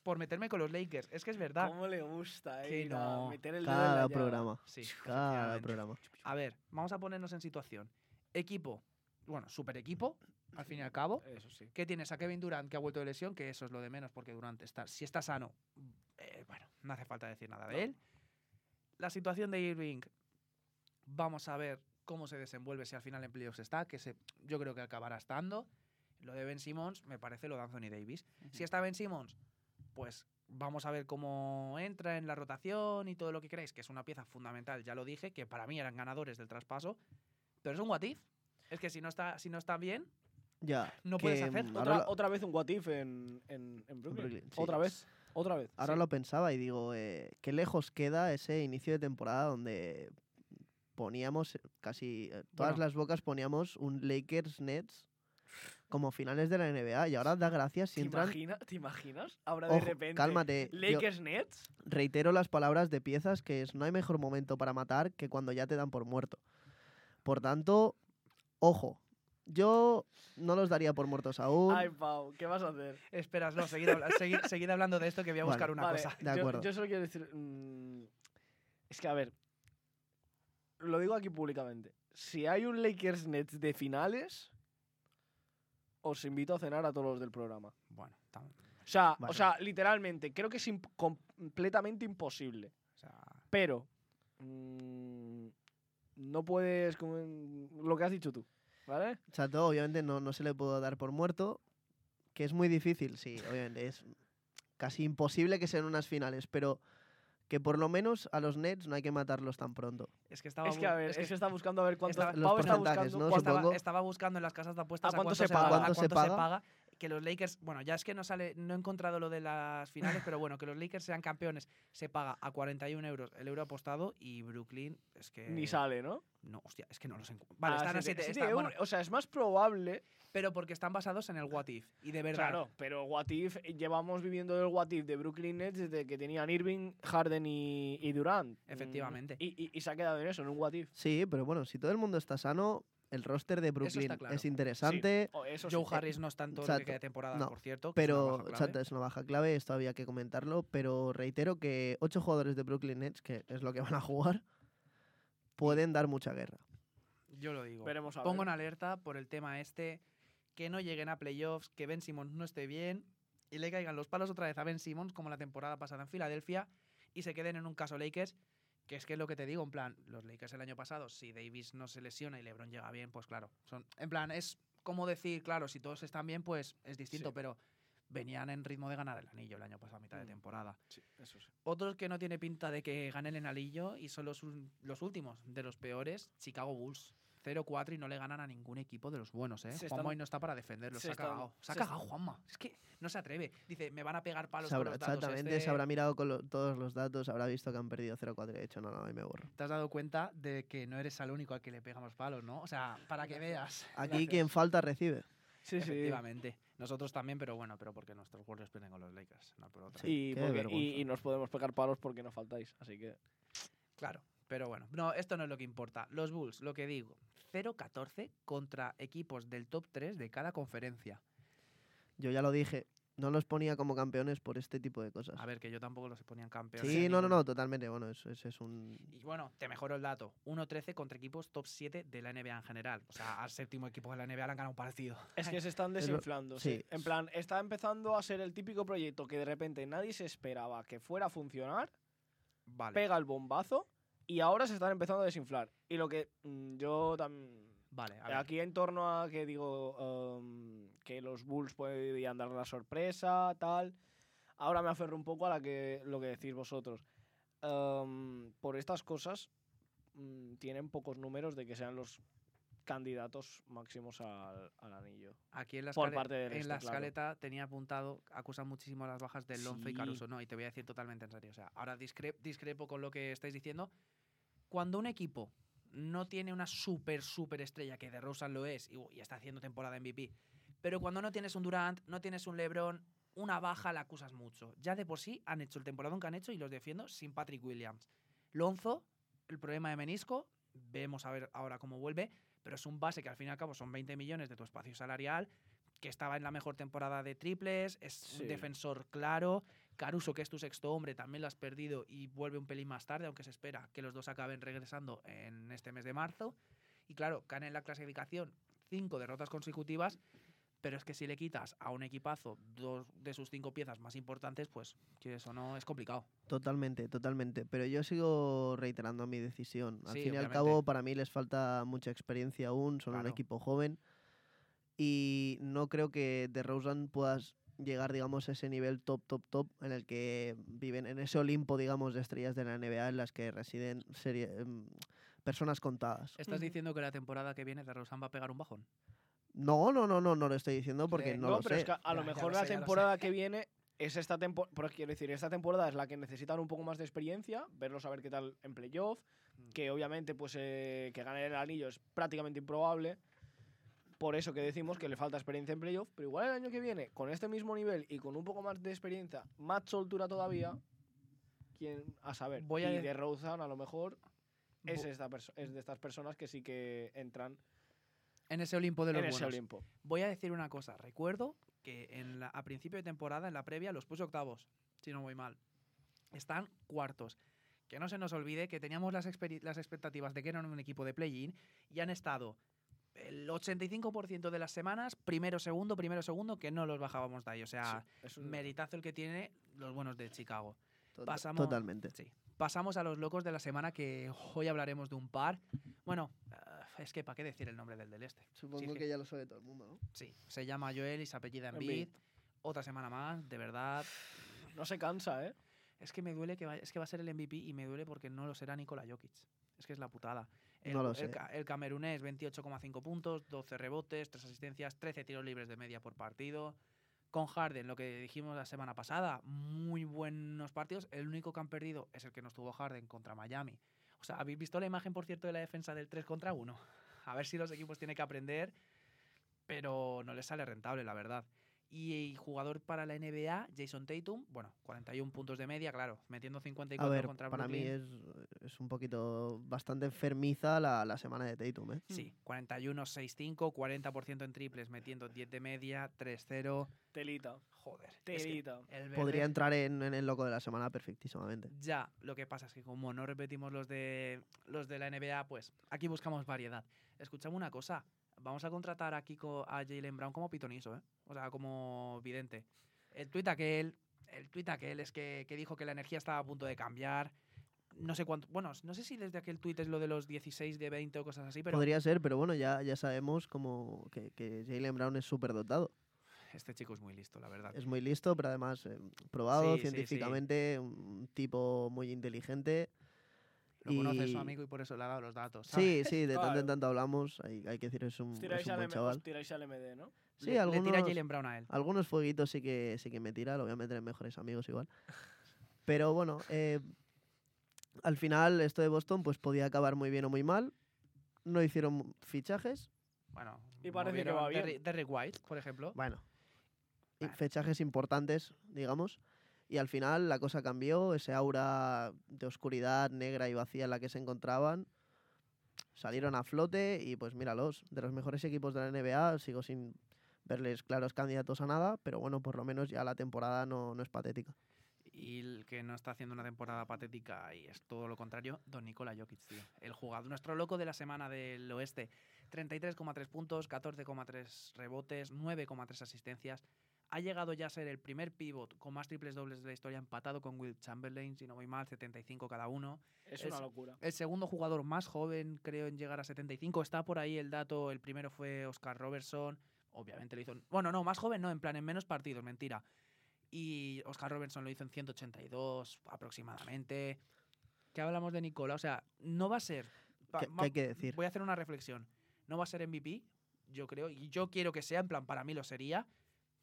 por meterme con los Lakers, es que es verdad. ¿Cómo le gusta, eh? no. meter el dedo en la Cada programa. Sí, Cada programa. A ver, vamos a ponernos en situación. Equipo, bueno, super equipo, al fin y al cabo. Eso sí. ¿Qué tienes a Kevin Durant que ha vuelto de lesión? Que eso es lo de menos porque Durant está, si está sano, eh, bueno, no hace falta decir nada de él. La situación de Irving, vamos a ver cómo se desenvuelve si al final en playoffs está, que se, yo creo que acabará estando. Lo de Ben Simmons me parece lo de Anthony Davis. Si está Ben Simmons, pues vamos a ver cómo entra en la rotación y todo lo que queráis, que es una pieza fundamental, ya lo dije, que para mí eran ganadores del traspaso, pero es un what if. Es que si no está, si no está bien, Ya. No puedes hacer mm, Otra, lo- otra vez un what if en, en, en Brooklyn. Brooklyn, sí. Otra vez. Otra vez. ahora sí. lo pensaba y digo, eh, qué lejos queda ese inicio de temporada donde poníamos casi eh, todas Bueno. las bocas poníamos un Lakers Nets como finales de la NBA y ahora da gracias si ¿Te, entran. imagina- ¿Te imaginas? Ahora de Ojo, repente. cálmate. Lakers Nets. reitero las palabras de piezas que es no hay mejor momento para matar que cuando ya te dan por muerto. Por tanto, ojo. Yo no los daría por muertos aún. Ay, Pau, ¿qué vas a hacer? Esperas, no, seguid, habla- (laughs) seguid- seguid hablando de esto que voy a Vale. buscar una Vale, cosa. De yo- acuerdo. Yo, solo quiero decir. mm, es que, a ver. Lo digo aquí públicamente. Si hay un Lakers Nets de finales, os invito a cenar a todos los del programa. Bueno, tam- O sea, Vale. o sea literalmente, creo que es imp- completamente imposible. Pero mm, no puedes, como en- lo que has dicho tú, ¿vale? Chato, obviamente no, no se le puedo dar por muerto, que es muy difícil, sí, obviamente es casi imposible que sean unas finales, pero que por lo menos a los Nets no hay que matarlos tan pronto. Es que estaba Es que, a ver, es es que que está buscando a ver cuánto... estaba- Los Pau está porcentajes, buscando ¿no? cuánto- estaba, estaba buscando en las casas de apuestas ¿A cuánto se paga, paga? a ¿Cuánto se paga? Que los Lakers, bueno, ya es que no sale, no he encontrado lo de las finales, pero bueno, que los Lakers sean campeones se paga a 41 euros el euro apostado y Brooklyn es que Ni sale, ¿no? no, hostia, es que no los encuentro. Vale, Ah, están a siete- 7, siete euros. O sea, es más probable pero porque están basados en el What If y de verdad. Claro, pero What If, llevamos viviendo el What If de Brooklyn Nets desde que tenían Irving, Harden y, y Durant. Mm, Efectivamente. Y, y- y se ha quedado en eso, en un What If. Sí, pero bueno, si todo el mundo está sano, el roster de Brooklyn claro. es interesante, Oh, eso Joe sí. Harris no lo exacto. que queda de temporada, No, por cierto. que es una pero exacto, es una baja clave, esto había que comentarlo, pero reitero que ocho jugadores de Brooklyn Nets, que es lo que van a jugar, pueden dar mucha guerra. Yo lo digo. Veremos a Pongo ver. en alerta por el tema este, que no lleguen a playoffs, que Ben Simmons no esté bien y le caigan los palos otra vez a Ben Simmons como la temporada pasada en Filadelfia y se queden en un caso Lakers, que es que es lo que te digo, en plan, los Lakers el año pasado, si Davis no se lesiona y LeBron llega bien, pues claro, son en plan, es como decir, claro, si todos están bien, pues es distinto, Sí. pero venían en ritmo de ganar el anillo el año pasado a mitad de Mm. temporada. Sí, eso sí. Otros que no tiene pinta de que ganen el anillo y son los, los últimos de los peores, Chicago Bulls. 0-4 y no le ganan a ningún equipo de los buenos, ¿eh? Se Juanma están- hoy no está para defenderlo, se, se ha están- cagado. Se ha cagado, Juanma. Es que no se atreve. Dice, me van a pegar palos Se con los datos. exactamente, este". se habrá mirado con lo- todos los datos, habrá visto que han perdido 0-4 y ha dicho, no, no, ahí me borro. Te has dado cuenta de que no eres el único al que le pegamos palos, ¿no? O sea, para que veas. Aquí Gracias. quien falta recibe. Sí, sí. Efectivamente. Nosotros también, pero bueno, pero porque nuestros Warriors pierden con los Lakers, no por otra. Y, Qué porque- vergüenza. y, y nos podemos pegar palos porque no faltáis. Así que. Claro, pero bueno, no, esto no es lo que importa. Los Bulls, lo que digo, 0-14 contra equipos del top 3 de cada conferencia. Yo ya lo dije, no los ponía como campeones por este tipo de cosas. A ver, que yo tampoco los ponían campeones. Sí, no, no, no, totalmente. Bueno, eso, eso es un... Y bueno, te mejoro el dato. 1-13 contra equipos top 7 de la NBA en general. O sea, al séptimo equipo de la NBA le han ganado un partido. Es que se están (laughs) desinflando. sí. sí. En plan, está empezando a ser el típico proyecto que de repente nadie se esperaba que fuera a funcionar. Vale. Pega el bombazo. Y ahora se están empezando a desinflar. Y lo que mm, yo también. Vale, a ver. Aquí en torno a que digo um, que los Bulls podían dar la sorpresa, tal. Ahora me aferro un poco a la que, lo que decís vosotros. Um, por estas cosas mm, tienen pocos números de que sean los candidatos máximos al, al anillo. Aquí en la, por parte del en este, la claro. escaleta tenía apuntado, acusan muchísimo las bajas de Lonzo y. Caruso. No, y te voy a decir totalmente en serio. O sea, ahora discre- discrepo con lo que estáis diciendo. Cuando un equipo no tiene una súper, súper estrella, que de Rosen lo es y, y está haciendo temporada MVP, pero cuando no tienes un Durant, no tienes un LeBron, una baja la acusas mucho. Ya de por sí han hecho el temporadón que han hecho y los defiendo sin Patrick Williams. Lonzo, el problema de menisco, vemos a ver ahora cómo vuelve, pero es un base que al fin y al cabo son 20 millones de tu espacio salarial, que estaba en la mejor temporada de triples, es Sí. un defensor claro. Caruso, que es tu sexto hombre, también lo has perdido y vuelve un pelín más tarde, aunque se espera que los dos acaben regresando en este mes de marzo. Y claro, caen en la clasificación cinco derrotas consecutivas, pero es que si le quitas a un equipazo dos de sus cinco piezas más importantes, pues que eso no es complicado. Totalmente, totalmente. Pero yo sigo reiterando mi decisión. Al Sí, fin y al cabo, para mí les falta mucha experiencia aún, son un equipo joven. Y no creo que de Rosen puedas llegar, digamos, a ese nivel top, top, top, en el que viven en ese Olimpo, digamos, de estrellas de la NBA en las que residen serie- em, personas contadas. ¿Estás diciendo que la temporada que viene de Rosan va a pegar un bajón? No, no, no, no, no lo estoy diciendo porque Sí, no, No, lo pero sé. es que a Ya, lo ya mejor lo la sé, temporada que viene es esta temporada. Pero quiero decir, esta temporada es la que necesitan un poco más de experiencia, verlos a ver qué tal en playoff. Mm. Que obviamente, pues eh, que ganen el anillo es prácticamente improbable. Por eso que decimos que le falta experiencia en playoff. Pero igual el año que viene, con este mismo nivel y con un poco más de experiencia, más soltura todavía, quién a saber. Voy a y de- Rosen, a lo mejor, es, esta es de estas personas que sí que entran En ese Olimpo de los en ese buenos. Olimpo. Voy a decir una cosa. Recuerdo que en la- a principio de temporada, en la previa, los puse octavos, si no voy mal. Están cuartos. Que no se nos olvide que teníamos las, expectativas de que eran un equipo de play-in y han estado el 85% de las semanas, primero, segundo, primero, segundo, que no los bajábamos de ahí. O sea, Sí, es un- meritazo el que tiene los buenos de Chicago. To- Pasamos, Totalmente. Sí. pasamos a los locos de la semana que hoy hablaremos de un par. Bueno, es que para qué decir el nombre del del este. Supongo Sí, que ya lo sabe todo el mundo, ¿no? Sí, se llama Joel y se apellida Embiid. Otra semana más, de verdad. No se cansa, ¿eh? Es que me duele que va, es que va a ser el MVP y me duele porque no lo será Nikola Jokic. Es que es la putada. El, No lo el sé. ca- el camerunés, 28,5 puntos, 12 rebotes, 3 asistencias, 13 tiros libres de media por partido. Con Harden, lo que dijimos la semana pasada, muy buenos partidos. El único que han perdido es el que nos tuvo Harden contra Miami. O sea, ¿habéis visto la imagen, por cierto, de la defensa del 3 contra 1? A ver si los equipos tienen que aprender, pero no les sale rentable, la verdad. Y jugador para la NBA, Jason Tatum, bueno, 41 puntos de media, claro, metiendo 54 A ver, contra para mí es, es un poquito bastante enfermiza la, la semana de Tatum, ¿eh? Sí, 41-6-5, 40% en triples, metiendo 10 de media, 3-0. Telita. Joder. es que Telita. el Podría entrar en, en el loco de la semana perfectísimamente. Ya, lo que pasa es que como no repetimos los de los de la NBA, pues aquí buscamos variedad. Escuchame una cosa, vamos a contratar a Kiko a Jalen Brown como pitoniso, ¿eh? O sea, como vidente. El tuit aquel, el tuit aquel es que, que dijo que la energía estaba a punto de cambiar. No sé cuánto, bueno, no sé si desde aquel tuit es lo de los 16 de 20 o cosas así, pero Podría ser, pero bueno, ya, ya sabemos como que, que Jalen Brown es súper dotado. este chico es muy listo, la verdad. Es muy listo, pero además eh, probado Sí, sí, sí. científicamente, un tipo muy inteligente. Lo conoce y- su amigo y por eso le ha dado los datos. ¿sabes? Sí, sí, de tanto en tanto hablamos, hay, hay que decir, es un, Os es tiráis, un al buen chaval. os tiráis al MD, ¿no? Sí, le, le algunos, tira Jalen Brown a él. algunos fueguitos sí que, sí que me tira, lo voy a meter en mejores amigos igual. Pero bueno, eh, al final esto de Boston pues podía acabar muy bien o muy mal. No hicieron fichajes, Bueno, Y parece que va bien. Derrick White, por ejemplo. bueno, Bueno. fichajes importantes, digamos. Y al final la cosa cambió, ese aura de oscuridad negra y vacía en la que se encontraban, salieron a flote y pues míralos, de los mejores equipos de la NBA, sigo sin verles claros candidatos a nada, pero bueno, por lo menos ya la temporada no, no es patética. Y el que no está haciendo una temporada patética y es todo lo contrario, Don Nikola Jokic. El jugador, nuestro loco de la semana del oeste. 33,3 puntos, 14,3 rebotes, 9,3 asistencias. Ha llegado ya a ser el primer pivot con más triples dobles de la historia, empatado con Will Chamberlain, si no voy mal, 75 cada uno. Es, Es- una locura. El segundo jugador más joven, creo, en llegar a 75. Está por ahí el dato. El primero fue Oscar Robertson. Obviamente lo hizo. en- Bueno, no, más joven no, en plan, en menos partidos, mentira. Y Oscar Robertson lo hizo en 182 aproximadamente. ¿Qué hablamos de Nicola? O sea, no va a ser. ¿Qué, hay que decir? Voy a hacer una reflexión. No va a ser MVP, yo creo. Y yo quiero que sea, en plan, para mí lo sería.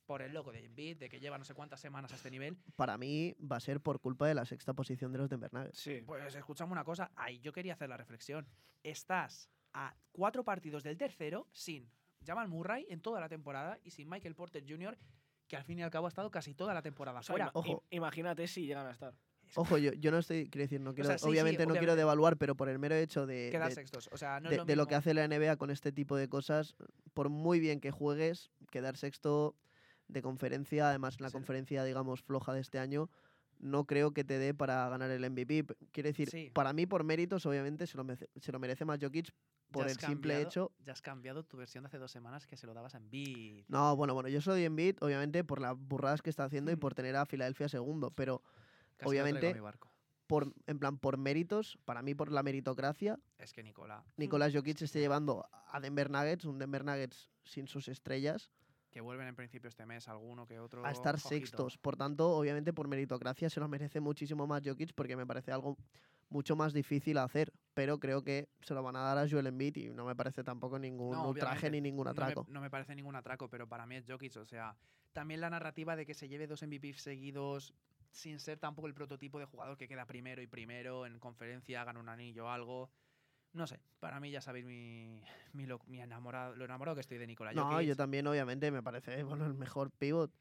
Por el loco de Embiid, de que lleva no sé cuántas semanas a este nivel. Para mí va a ser por culpa de la sexta posición de los Denver Nuggets. Sí. Pues escuchame una cosa, ahí yo quería hacer la reflexión. Estás a cuatro partidos del tercero sin Jamal Murray en toda la temporada y sin Michael Porter Jr., que al fin y al cabo ha estado casi toda la temporada O sea, fuera. ima- Ojo. im- imagínate si llegan a estar. Es- Ojo, yo, yo no estoy, quiero decir, no quiero, sea, sí, sí, obviamente no quiero devaluar, pero por el mero hecho de, quedar de- sextos. O sea, no de, lo de lo que hace la NBA con este tipo de cosas, por muy bien que juegues, quedar sexto de conferencia, además en la Sí. conferencia, digamos, floja de este año, no creo que te dé para ganar el MVP. Quiero decir, Sí. para mí, por méritos, obviamente, se lo, merece, se lo merece más Jokic por el simple hecho. Ya has cambiado tu versión de hace dos semanas que se lo dabas a Embiid. No, bueno, bueno, yo soy Embiid, obviamente, por las burradas que está haciendo y Mm. por tener a Filadelfia segundo, pero Casi lo a obviamente- por, en plan, por méritos, para mí, por la meritocracia, Es que Nicola, Nicolás Jokic esté llevando a Denver Nuggets, un Denver Nuggets sin sus estrellas, que vuelven en principio este mes alguno que otro. a estar ojito. sextos. Por tanto, obviamente por meritocracia se lo merece muchísimo más Jokic porque me parece algo mucho más difícil hacer. Pero creo que se lo van a dar a Joel Embiid y no me parece tampoco ningún No, ultraje obviamente. ni ningún No me- atraco. No me, parece ningún atraco, pero para mí es Jokic. O sea, también la narrativa de que se lleve dos MVP seguidos sin ser tampoco el prototipo de jugador que queda primero y primero en conferencia, gana un anillo o algo. No sé, para mí ya sabéis mi, (laughs) mi, lo, mi enamorado, lo enamorado que estoy de Nikola No, Jokic. yo también, obviamente, me parece bueno, el mejor pivot.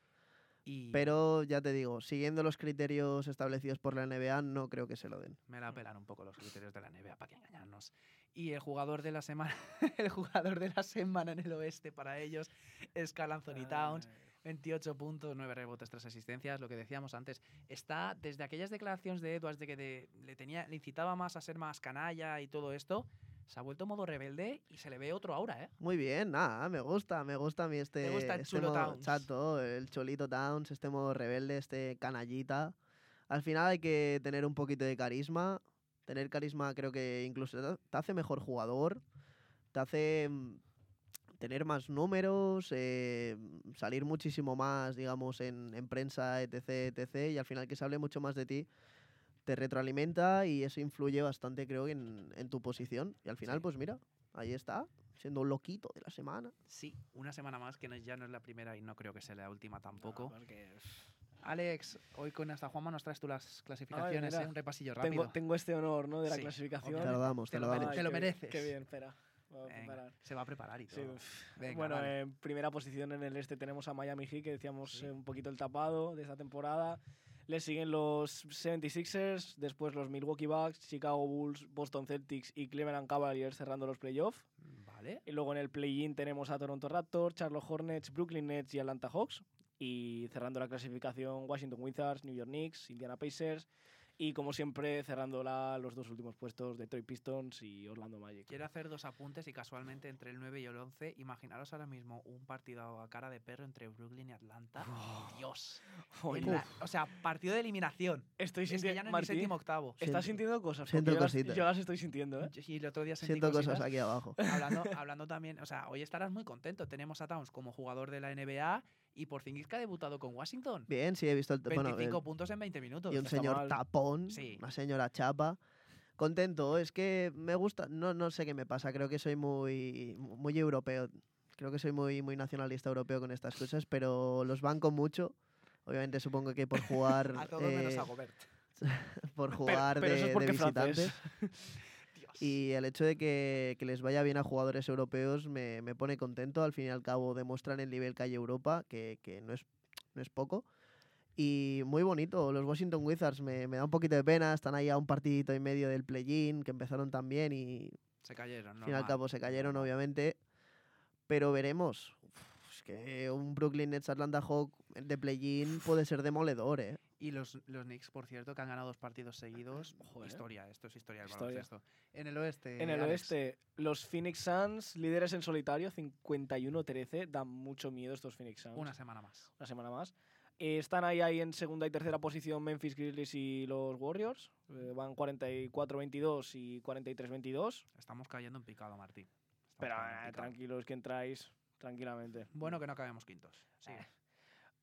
y Pero ya te digo, siguiendo los criterios establecidos por la NBA, no creo que se lo den. me la pelan un poco los criterios de la NBA, para que engañarnos. Y el jugador de la semana, (laughs) el jugador de la semana en el oeste para ellos es Carl Anthony Towns. 28 puntos, 9 rebotes, 3 asistencias, lo que decíamos antes. Está desde aquellas declaraciones de Edwards de que de- le, tenía, le incitaba más a ser más canalla y todo esto, se ha vuelto modo rebelde y se le ve otro aura, ¿eh? Muy bien, nada, me gusta, me gusta a mí este, gusta el este chulo modo Towns. chato, el cholito Towns, este modo rebelde, este canallita. Al final hay que tener un poquito de carisma. Tener carisma creo que incluso te- te hace mejor jugador, te hace mm, tener más números, eh, salir muchísimo más, digamos, en, en prensa, etc, etc. Y al final que se hable mucho más de ti, te retroalimenta y eso influye bastante, creo, en, en tu posición. Y al final, Sí. pues mira, ahí está, siendo un loquito de la semana. Sí, una semana más, que no- ya no es la primera y no creo que sea la última tampoco. No, porque, Alex, hoy con esta Juanma nos traes tú las clasificaciones. ¿eh? un repasillo rápido. tengo, tengo este honor, ¿no? De la Sí, clasificación. Te lo damos, te, Te lo lo damos. mere- te lo mereces. Qué bien, espera. Voy a Venga, se va a preparar y Sí, todo. uf. Venga, bueno, dale. en primera posición en el este tenemos a Miami Heat, que decíamos Sí. eh, un poquito el tapado de esta temporada. Le siguen los 76ers, después los Milwaukee Bucks, Chicago Bulls, Boston Celtics y Cleveland Cavaliers cerrando los playoffs. Vale. Y luego en el play-in tenemos a Toronto Raptors, Charlotte Hornets, Brooklyn Nets y Atlanta Hawks. Y cerrando la clasificación Washington Wizards, New York Knicks, Indiana Pacers. Y como siempre cerrando la- los dos últimos puestos, Detroit Pistons y Orlando Magic. Quiero hacer dos apuntes y casualmente entre el 9 y el 11, imaginaros ahora mismo un partido a cara de perro entre Brooklyn y Atlanta. Dios. (laughs) En la- o sea, partido de eliminación. estoy Es que ya sintiendo, no es Martín, séptimo octavo. Siento- ¿estás sintiendo cosas? Siento yo, las, cositas. yo las estoy sintiendo, ¿eh? Y el otro día sentí Siento cosas aquí abajo. Hablando, hablando también, o sea, hoy estarás muy contento. Tenemos a Towns como jugador de la NBA y por fin que ha debutado con Washington. Bien, sí, he visto el... 25 bueno, el- puntos en 20 minutos. y un señor mal. tapón, Sí. una señora chapa. Contento, es que me gusta, no, no sé qué me pasa, creo que soy muy, muy europeo, creo que soy muy, muy nacionalista europeo con estas cosas, pero los banco mucho. Obviamente supongo que por (laughs) jugar, A menos eh, a Gobert. (laughs) por Pero- jugar pero eso de, es de visitantes. (laughs) Y el hecho de que, que les vaya bien a jugadores europeos me, me pone contento. Al fin y al cabo demuestran el nivel que hay Europa, que, que no, es, no es poco. Y muy bonito, los Washington Wizards me, me da un poquito de pena, están ahí a un partidito y medio del play-in, que empezaron tan bien y Se cayeron, al fin y al cabo se cayeron, obviamente. Pero veremos. Uf, es que un Brooklyn Nets Atlanta Hawk de play-in puede ser demoledor, ¿eh? Y los, los Knicks, por cierto, que han ganado dos partidos seguidos. (laughs) ¿eh? Historia, esto es historia del baloncesto. En el oeste. En el Alex, oeste, los Phoenix Suns, líderes en solitario, 51-13. Dan mucho miedo estos Phoenix Suns. Una semana más. una semana más. Eh, están ahí, ahí en segunda y tercera posición Memphis Grizzlies y los Warriors. Eh, van 44-22 y 43-22. Estamos cayendo en picado, Martín. Estamos Pero eh, picado. tranquilos que entráis tranquilamente. Bueno, que no acabemos quintos. Sí.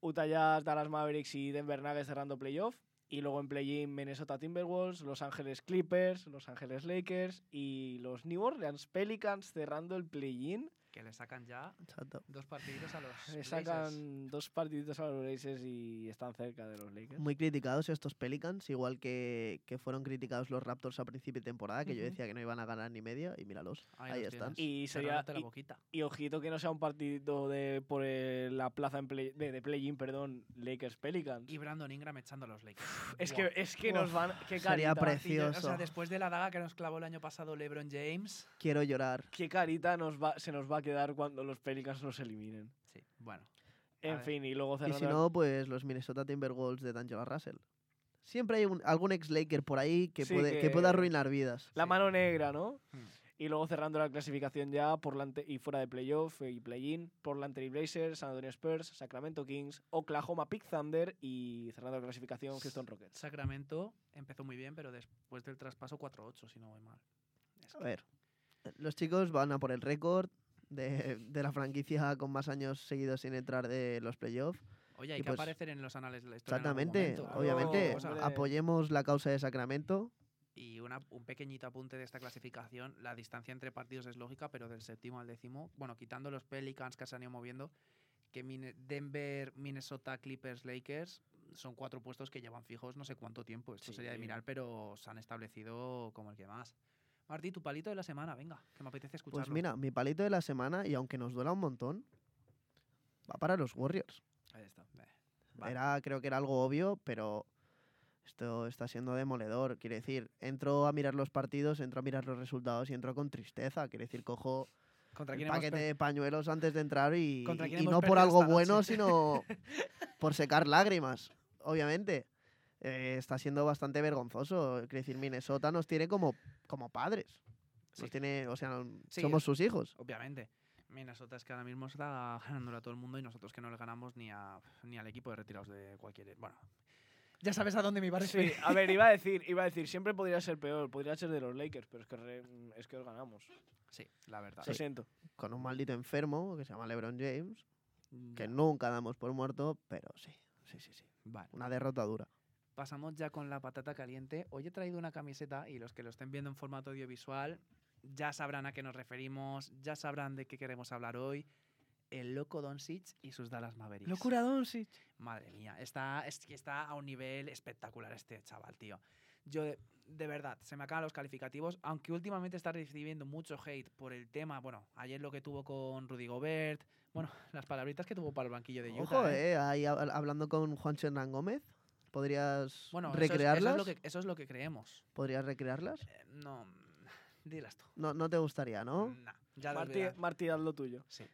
Utah Jazz, Dallas Mavericks y Denver Nuggets cerrando playoff. Y luego en play-in Minnesota Timberwolves, Los Ángeles Clippers, Los Ángeles Lakers y los New Orleans Pelicans cerrando el play-in. Que le sacan ya Exacto. dos partiditos a los. (laughs) Le Blazers. sacan dos partiditos a los Blazers y están cerca de los Lakers. Muy criticados estos Pelicans, igual que, que fueron criticados los Raptors a principio de temporada, que yo decía que no iban a ganar ni media, y míralos, ahí, los están. tienes. Y sería la y- boquita. Y ojito que no sea un partidito de por la plaza en play, de, de play-in, perdón, Lakers Pelicans. Y Brandon Ingram echando a los Lakers. (laughs) Es que, es que Uf, nos van. Qué sería carita, pre- Y yo- O precioso. sea, después de la daga que nos clavó el año pasado LeBron James. Quiero llorar. qué carita nos va, se nos va a quedar cuando los Pelicans nos eliminen. Sí, bueno. En fin, y luego Y cerrando. si no, pues los Minnesota Timberwolves de D'Angelo Russell. Siempre hay un- algún ex-Laker por ahí que, Sí, puede, que... que- pueda arruinar vidas. la sí. mano negra, ¿no? Hmm. Y luego cerrando la clasificación ya por y fuera de playoff y play-in, Portland Trail Blazers, San Antonio Spurs, Sacramento Kings, Oklahoma Pick Thunder y cerrando la clasificación Houston Rockets. Sacramento empezó muy bien, pero después del traspaso 4-8, si no voy mal. Es A que- ver, los chicos van a por el récord de, de la franquicia con más años seguidos sin entrar de los playoffs. Oye, hay y que pues- aparecer en los anales de la historia. Exactamente, obviamente. Hombre. Apoyemos la causa de Sacramento. Y una- un pequeñito apunte de esta clasificación, la distancia entre partidos es lógica, pero del séptimo al décimo, bueno, quitando los Pelicans que se han ido moviendo, que Denver, Minnesota, Clippers, Lakers son cuatro puestos que llevan fijos no sé cuánto tiempo. Esto sería de Sí. mirar, pero se han establecido como el que más. Martí, tu palito de la semana, venga, que me apetece escucharlo. Pues mira, mi palito de la semana, y aunque nos duela un montón, va para los Warriors. Ahí está. Vale. Era, creo que era algo obvio, pero esto está siendo demoledor. Quiere decir, entro a mirar los partidos, entro a mirar los resultados y entro con tristeza. Quiere decir, cojo ¿Contra el paquete de pañuelos antes de entrar y, ¿Contra y- quién y hemos no por algo bueno, noche? sino (laughs) por secar lágrimas, obviamente. Eh, está siendo bastante vergonzoso. Quiere decir, Minnesota nos tiene como, como padres. Nos Sí. tiene, o sea, Sí, somos es- sus hijos. Obviamente. Minnesota es que ahora mismo está ganándole a todo el mundo y nosotros que no le ganamos ni, a, ni al equipo de retirados de cualquier. Bueno, Ya sabes a dónde me iba a Sí, a ver, iba a (laughs) decir, iba a decir, siempre podría ser peor, podría ser de los Lakers, pero es que, re- es que os ganamos. Sí, la verdad. Lo siento. Con un maldito enfermo que se llama LeBron James, que nunca damos por muerto, pero sí, sí, sí, sí. Vale. Una derrota dura. Pasamos ya con la patata caliente. Hoy he traído una camiseta y los que lo estén viendo en formato audiovisual ya sabrán a qué nos referimos, ya sabrán de qué queremos hablar hoy. El loco Doncic y sus Dallas Mavericks. Locura Doncic. Madre mía, está, es que está a un nivel espectacular este chaval, tío. Yo, de, de verdad, se me acaban los calificativos, aunque últimamente está recibiendo mucho hate por el tema, bueno, ayer lo que tuvo con Rudy Gobert, bueno, (laughs) las palabritas que tuvo para el banquillo de Utah. Ojo, ¿eh? eh, ahí hab- hablando con Juan Hernán Gómez, ¿podrías Bueno, eso es- recrearlas? Eso es, lo que, eso es lo que creemos. ¿Podrías recrearlas? Eh, no, dilas tú. No, no te gustaría, ¿no? Ya Martí, haz lo tuyo. Sí.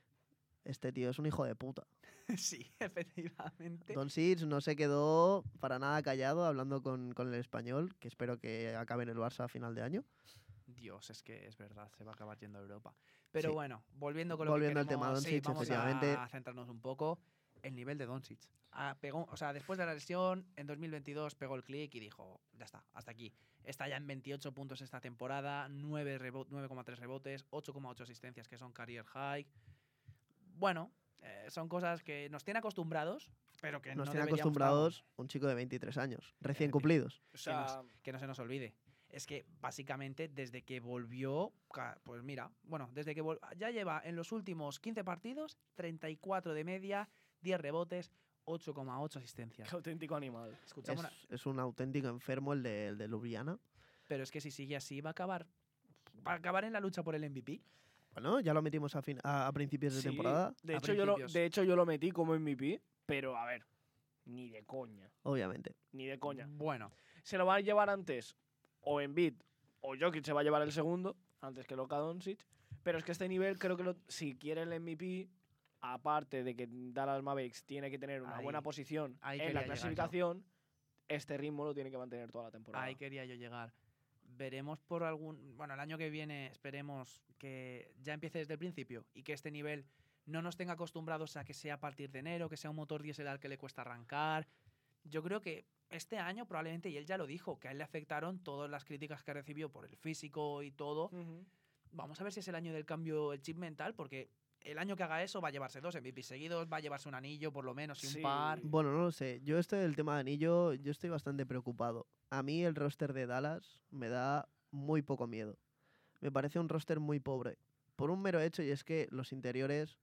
Este tío es un hijo de puta. (laughs) sí, efectivamente. Don Sitch no se quedó para nada callado hablando con, con el español, que espero que acabe en el Barça a final de año. Dios, es que es verdad, se va a acabar yendo a Europa. Pero Sí. bueno, volviendo con lo Volviendo al que tema queremos, sí, Doncic, vamos efectivamente. a centrarnos un poco. El nivel de Doncic. Ah, pegó, o sea, después de la lesión, en 2022 pegó el clic y dijo, ya está, hasta aquí. Está ya en 28 puntos esta temporada, 9 rebo- 9,3 rebotes, 8,8 asistencias que son career high. Bueno, eh, son cosas que nos tienen acostumbrados, pero que Nos no tiene deberíamos, acostumbrados un chico de 23 años, recién Efectivamente. cumplidos. O sea, que no se nos olvide. Es que básicamente desde que volvió, pues mira, bueno, desde que vol- ya lleva en los últimos 15 partidos 34 de media, 10 rebotes, 8,8 asistencias. qué auténtico animal. Es, una- es un auténtico enfermo el de, el de Ljubljana. pero es que si sigue así va a acabar va a acabar en la lucha por el MVP. Bueno, ya lo metimos a, fin- a, a principios de temporada, De hecho, yo lo, de hecho, yo lo metí como MVP, pero a ver, ni de coña. obviamente. Ni de coña. Bueno, Se lo va a llevar antes o Embiid o Jokic se va a llevar el segundo, antes que Luka Doncic. Pero es que este nivel creo que lo- si quiere el MVP, aparte de que Dallas Mavericks tiene que tener una Ahí- buena posición en la yo. clasificación, este ritmo lo tiene que mantener toda la temporada. ahí quería yo llegar. Veremos por algún, bueno, el año que viene esperemos que ya empiece desde el principio y que este nivel no nos tenga acostumbrados a que sea a partir de enero, que sea un motor diésel al que le cuesta arrancar. Yo creo que este año probablemente, y él ya lo dijo, que a él le afectaron todas las críticas que recibió por el físico y todo. Vamos a ver si es el año del cambio, el chip mental, porque el año que haga eso va a llevarse dos MVP seguidos, va a llevarse un anillo por lo menos y Sí. un par. Bueno, no lo sé. Yo este del tema de anillo, yo estoy bastante preocupado. A mí el roster de Dallas me da muy poco miedo. Me parece un roster muy pobre. Por un mero hecho, y es que los interiores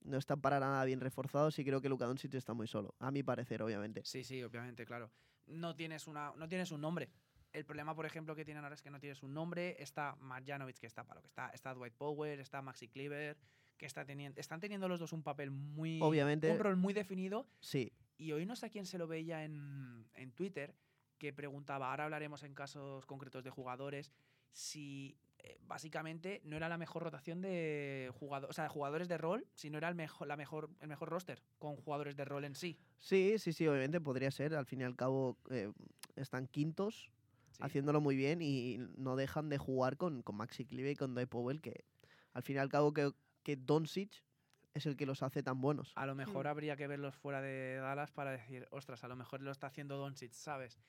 no están para nada bien reforzados y creo que Luka Doncic está muy solo. A mi parecer, obviamente. Sí, sí, obviamente, claro. No tienes, una, no tienes un nombre. El problema, por ejemplo, que tienen ahora es que no tienes un nombre. Está Marjanovic, que está para lo que está. Está Dwight Power, está Maxi Cleaver, que está teniendo, están teniendo los dos un papel muy... Obviamente. Un rol muy definido. Sí, Y hoy no sé a quién se lo veía en, en Twitter, que preguntaba, ahora hablaremos en casos concretos de jugadores, si eh, básicamente no era la mejor rotación de jugadores, o sea, de jugadores de rol, si no era el mejor, la mejor, el mejor roster con jugadores de rol en sí. sí, sí, sí, obviamente podría ser. Al fin y al cabo eh, están quintos, Sí. haciéndolo muy bien y no dejan de jugar con, con Maxi Cleaver y con Dwight Powell, que al fin y al cabo que, que Doncic es el que los hace tan buenos. A lo mejor Hmm. habría que verlos fuera de Dallas para decir, ostras, a lo mejor lo está haciendo Doncic, ¿sabes?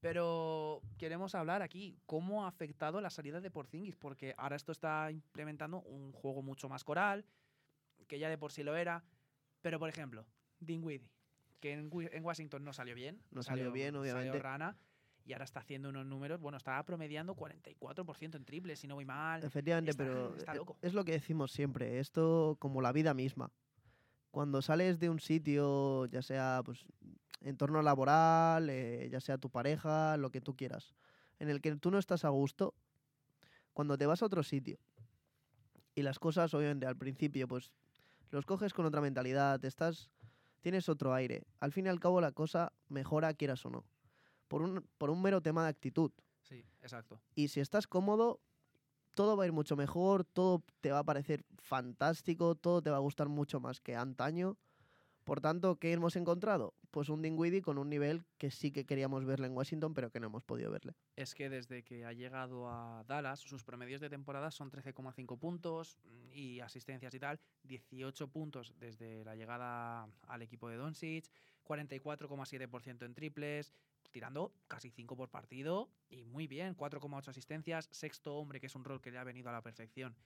Pero queremos hablar aquí cómo ha afectado la salida de Porzingis, porque ahora esto está implementando un juego mucho más coral, que ya de por sí lo era. Pero, por ejemplo, Dinwiddie, que en, en Washington no salió bien. No salió bien, salió obviamente. rana, y ahora está haciendo unos números, bueno, estaba promediando 44% en triples, si no voy mal. Efectivamente, Está- pero está e- loco. es lo que decimos siempre, esto como la vida misma. Cuando sales de un sitio, ya sea pues entorno laboral, eh, ya sea tu pareja, lo que tú quieras, en el que tú no estás a gusto, cuando te vas a otro sitio y las cosas obviamente al principio pues los coges con otra mentalidad, estás tienes otro aire. Al fin y al cabo la cosa mejora quieras o no. Por un, por un mero tema de actitud. Sí, exacto. Y si estás cómodo, todo va a ir mucho mejor, todo te va a parecer fantástico, todo te va a gustar mucho más que antaño, Por tanto, ¿qué hemos encontrado? Pues un Dinwiddie con un nivel que sí que queríamos verle en Washington, pero que no hemos podido verle. Es que desde que ha llegado a Dallas, sus promedios de temporada son 13,5 puntos mm, y asistencias y tal, 18 puntos desde la llegada al equipo de Doncic, 44,7% en triples, tirando casi 5 por partido y muy bien, 4,8 asistencias, sexto hombre, que es un rol que le ha venido a la perfección.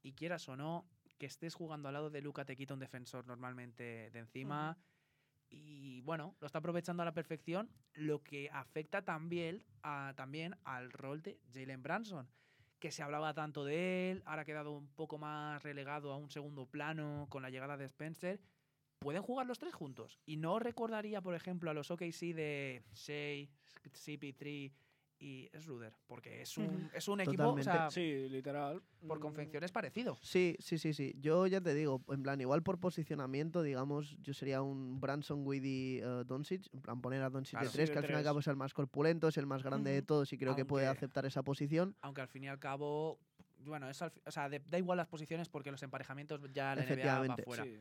Y quieras o no, que estés jugando al lado de Luca te quita un defensor normalmente de encima. Y bueno, lo está aprovechando a la perfección, lo que afecta también, a, también al rol de Jalen Branson, que se hablaba tanto de él, ahora ha quedado un poco más relegado a un segundo plano con la llegada de Spencer. Pueden jugar los tres juntos. Y no recordaría, por ejemplo, a los OKC de Shea, CP3 y Ruder, porque es un, es un equipo, o sea, Sí, literal. por Mm, confección es parecido. Sí, sí, sí, sí. Yo ya te digo, en plan, igual por posicionamiento, digamos, yo sería un Branson, Widdy, uh, Doncic, en plan, poner a Doncic Claro. de Sí, tres, de que al fin y al cabo es el más corpulento, es el más grande de todos y creo que puede aceptar esa posición. Aunque al fin y al cabo, bueno, es al o sea, de- da igual las posiciones porque los emparejamientos ya la NBA va Efectivamente. fuera. Sí.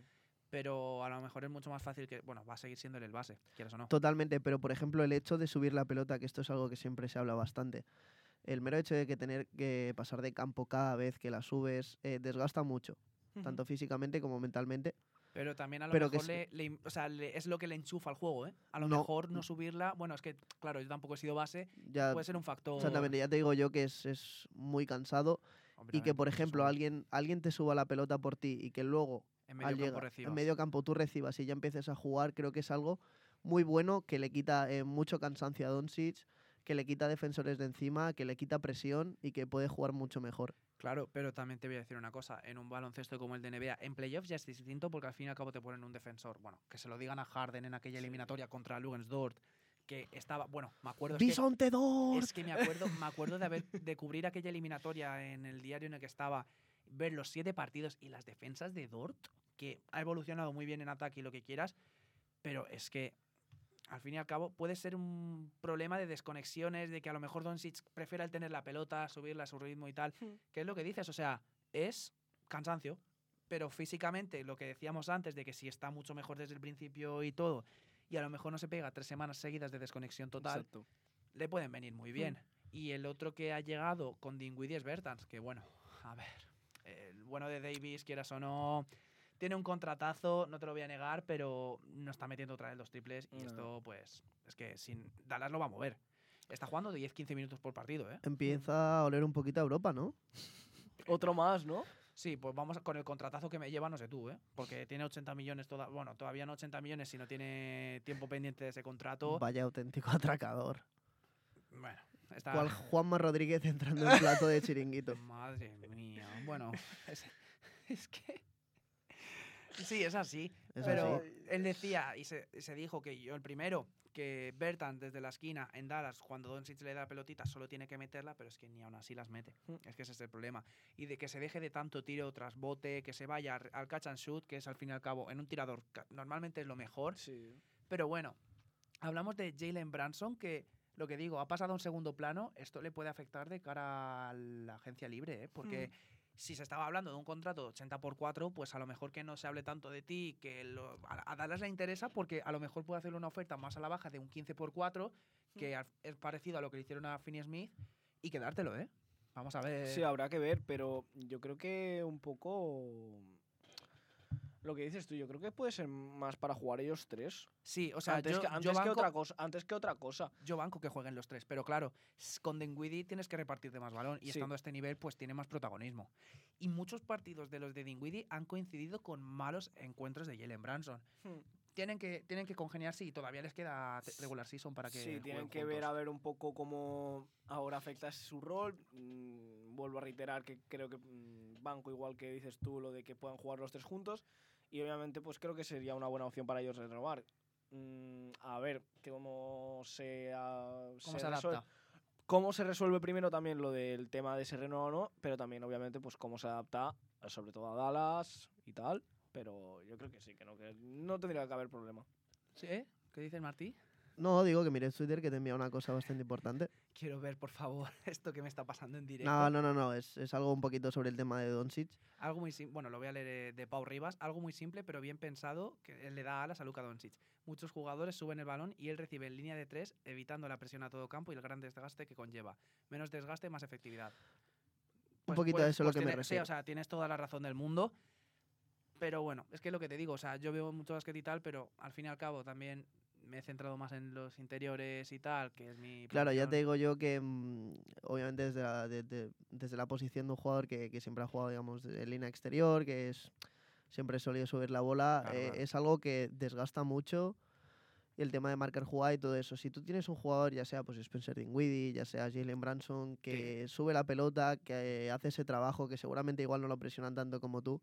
Pero a lo mejor es mucho más fácil que, bueno, va a seguir siendo el base, quieras o no. Totalmente, pero por ejemplo el hecho de subir la pelota, que esto es algo que siempre se habla bastante, el mero hecho de que tener que pasar de campo cada vez que la subes eh, desgasta mucho, tanto físicamente como mentalmente. Pero también a lo Pero que mejor le, le im- o sea, le- es lo que le enchufa al juego, ¿eh? A lo No. mejor no subirla, bueno, es que, claro, yo tampoco he sido base, Ya, puede ser un factor. exactamente, ya te digo yo que es, es muy cansado Hombre, y que por ejemplo alguien, alguien te suba la pelota por ti y que luego en medio al campo llegar- recibas. en medio campo tú recibas y ya empieces a jugar, creo que es algo muy bueno que le quita eh, mucho cansancio a Doncic, que le quita defensores de encima, que le quita presión y que puede jugar mucho mejor. Claro, pero también te voy a decir una cosa. En un baloncesto como el de NBA, en playoffs ya es distinto porque al fin y al cabo te ponen un defensor. Bueno, que se lo digan a Harden en aquella eliminatoria contra Dort que estaba, bueno, me acuerdo... es que-. Es que me acuerdo, me acuerdo de haber de (laughs) cubrir aquella eliminatoria en el diario en el que estaba, ver los siete partidos y las defensas de Dort, que ha evolucionado muy bien en ataque y lo que quieras, pero es que al fin y al cabo puede ser un problema de desconexiones, de que a lo mejor Doncic prefiera el tener la pelota, subirla a su ritmo y tal, Hmm. que es lo que dices, o sea, es cansancio, pero físicamente lo que decíamos antes de que si está mucho mejor desde el principio y todo, y a lo mejor no se pega tres semanas seguidas de desconexión total, Exacto. le pueden venir muy bien. Y el otro que ha llegado con Dinwiddie es Bertans, que bueno, a ver, el bueno de Davis, quieras o no, tiene un contratazo, no te lo voy a negar, pero no está metiendo otra vez los triples y No. esto pues es que sin Dallas lo va a mover. Está jugando 10-15 minutos por partido, ¿eh? Empieza a oler un poquito a Europa, ¿no? (laughs) Otro más, ¿no? Sí, pues vamos con el contratazo que me lleva, no sé tú, ¿eh? Porque tiene 80 millones, toda, bueno, todavía no 80 millones si no tiene tiempo pendiente de ese contrato. Vaya auténtico atracador. Bueno, está... Cual Juanma Rodríguez entrando en plato de chiringuito. (laughs) Madre mía. Bueno, es, (laughs) es que. Sí, es así. Es pero así. él decía, y se, se dijo que yo el primero, que Bertan desde la esquina en Dallas, cuando Doncic le da la pelotita, solo tiene que meterla, pero es que ni aún así las mete. Mm. Es que ese es el problema. Y de que se deje de tanto tiro tras bote, que se vaya al catch and shoot, que es al fin y al cabo en un tirador, normalmente es lo mejor. Sí. Pero bueno, hablamos de Jalen Branson, que lo que digo, ha pasado a un segundo plano. Esto le puede afectar de cara a la agencia libre, ¿eh? porque si se estaba hablando de un contrato de 80 por 4, pues a lo mejor que no se hable tanto de ti, que lo- a, a Dallas le interesa, porque a lo mejor puede hacer una oferta más a la baja de un 15 por 4, que al- es parecido a lo que le hicieron a Finney Smith, y quedártelo, ¿eh? Vamos a ver. Sí, habrá que ver, pero yo creo que un poco. Lo que dices tú, yo creo que puede ser más para jugar ellos tres. Sí, o sea, antes yo, que, yo antes que banco- otra cosa. Antes que otra cosa. yo banco que jueguen los tres, pero claro, con Dinwiddie tienes que repartirte más balón y Sí. estando a este nivel pues tiene más protagonismo. Y muchos partidos de los de Dinwiddie han coincidido con malos encuentros de Jalen Branson. Tienen que, tienen que congeniarse y todavía les queda regular season para que sí, tienen que ver juntos. a ver un poco cómo ahora afecta su rol. Mm, vuelvo a reiterar que creo que mm, banco igual que dices tú lo de que puedan jugar los tres juntos y obviamente pues creo que sería una buena opción para ellos renovar. Mm, a ver cómo se, ah, ¿Cómo se, resuelve- adapta? cómo se resuelve primero también lo del tema de ese renuevo o no, pero también obviamente pues cómo se adapta sobre todo a Dallas y tal. Pero yo creo que sí, que no, que no tendría que haber problema. ¿Sí? ¿Qué dices, Martí? No, digo que mires Twitter que te envía una cosa bastante importante. Quiero ver, por favor, (laughs) esto que me está pasando en directo. No, no, no, no. Es, es algo un poquito sobre el tema de Doncic. Algo muy simple, bueno, lo voy a leer eh, de Pau Rivas, algo muy simple pero bien pensado que le da alas a Luka Doncic. Muchos jugadores suben el balón y él recibe en línea de tres, evitando la presión a todo campo y el gran desgaste que conlleva. Menos desgaste, más efectividad. Un poquito a eso es lo que me tiene- Sí, refiero. o sea, tienes toda la razón del mundo. Pero bueno, es que lo que te digo, o sea, yo veo mucho basquet y tal, pero al fin y al cabo también me he centrado más en los interiores y tal, que es mi Claro, ya posición. te digo yo que mm, obviamente desde la, de- de- desde la posición de un jugador que, que siempre ha jugado, digamos, en línea exterior, que es siempre sólido subir la bola, Claro, eh, claro. es algo que desgasta mucho el tema de marcar jugada y todo eso. Si tú tienes un jugador, ya sea pues Spencer Dinwiddie, ya sea Jalen Branson, que sube la pelota, que hace ese trabajo, que seguramente igual no lo presionan tanto como tú,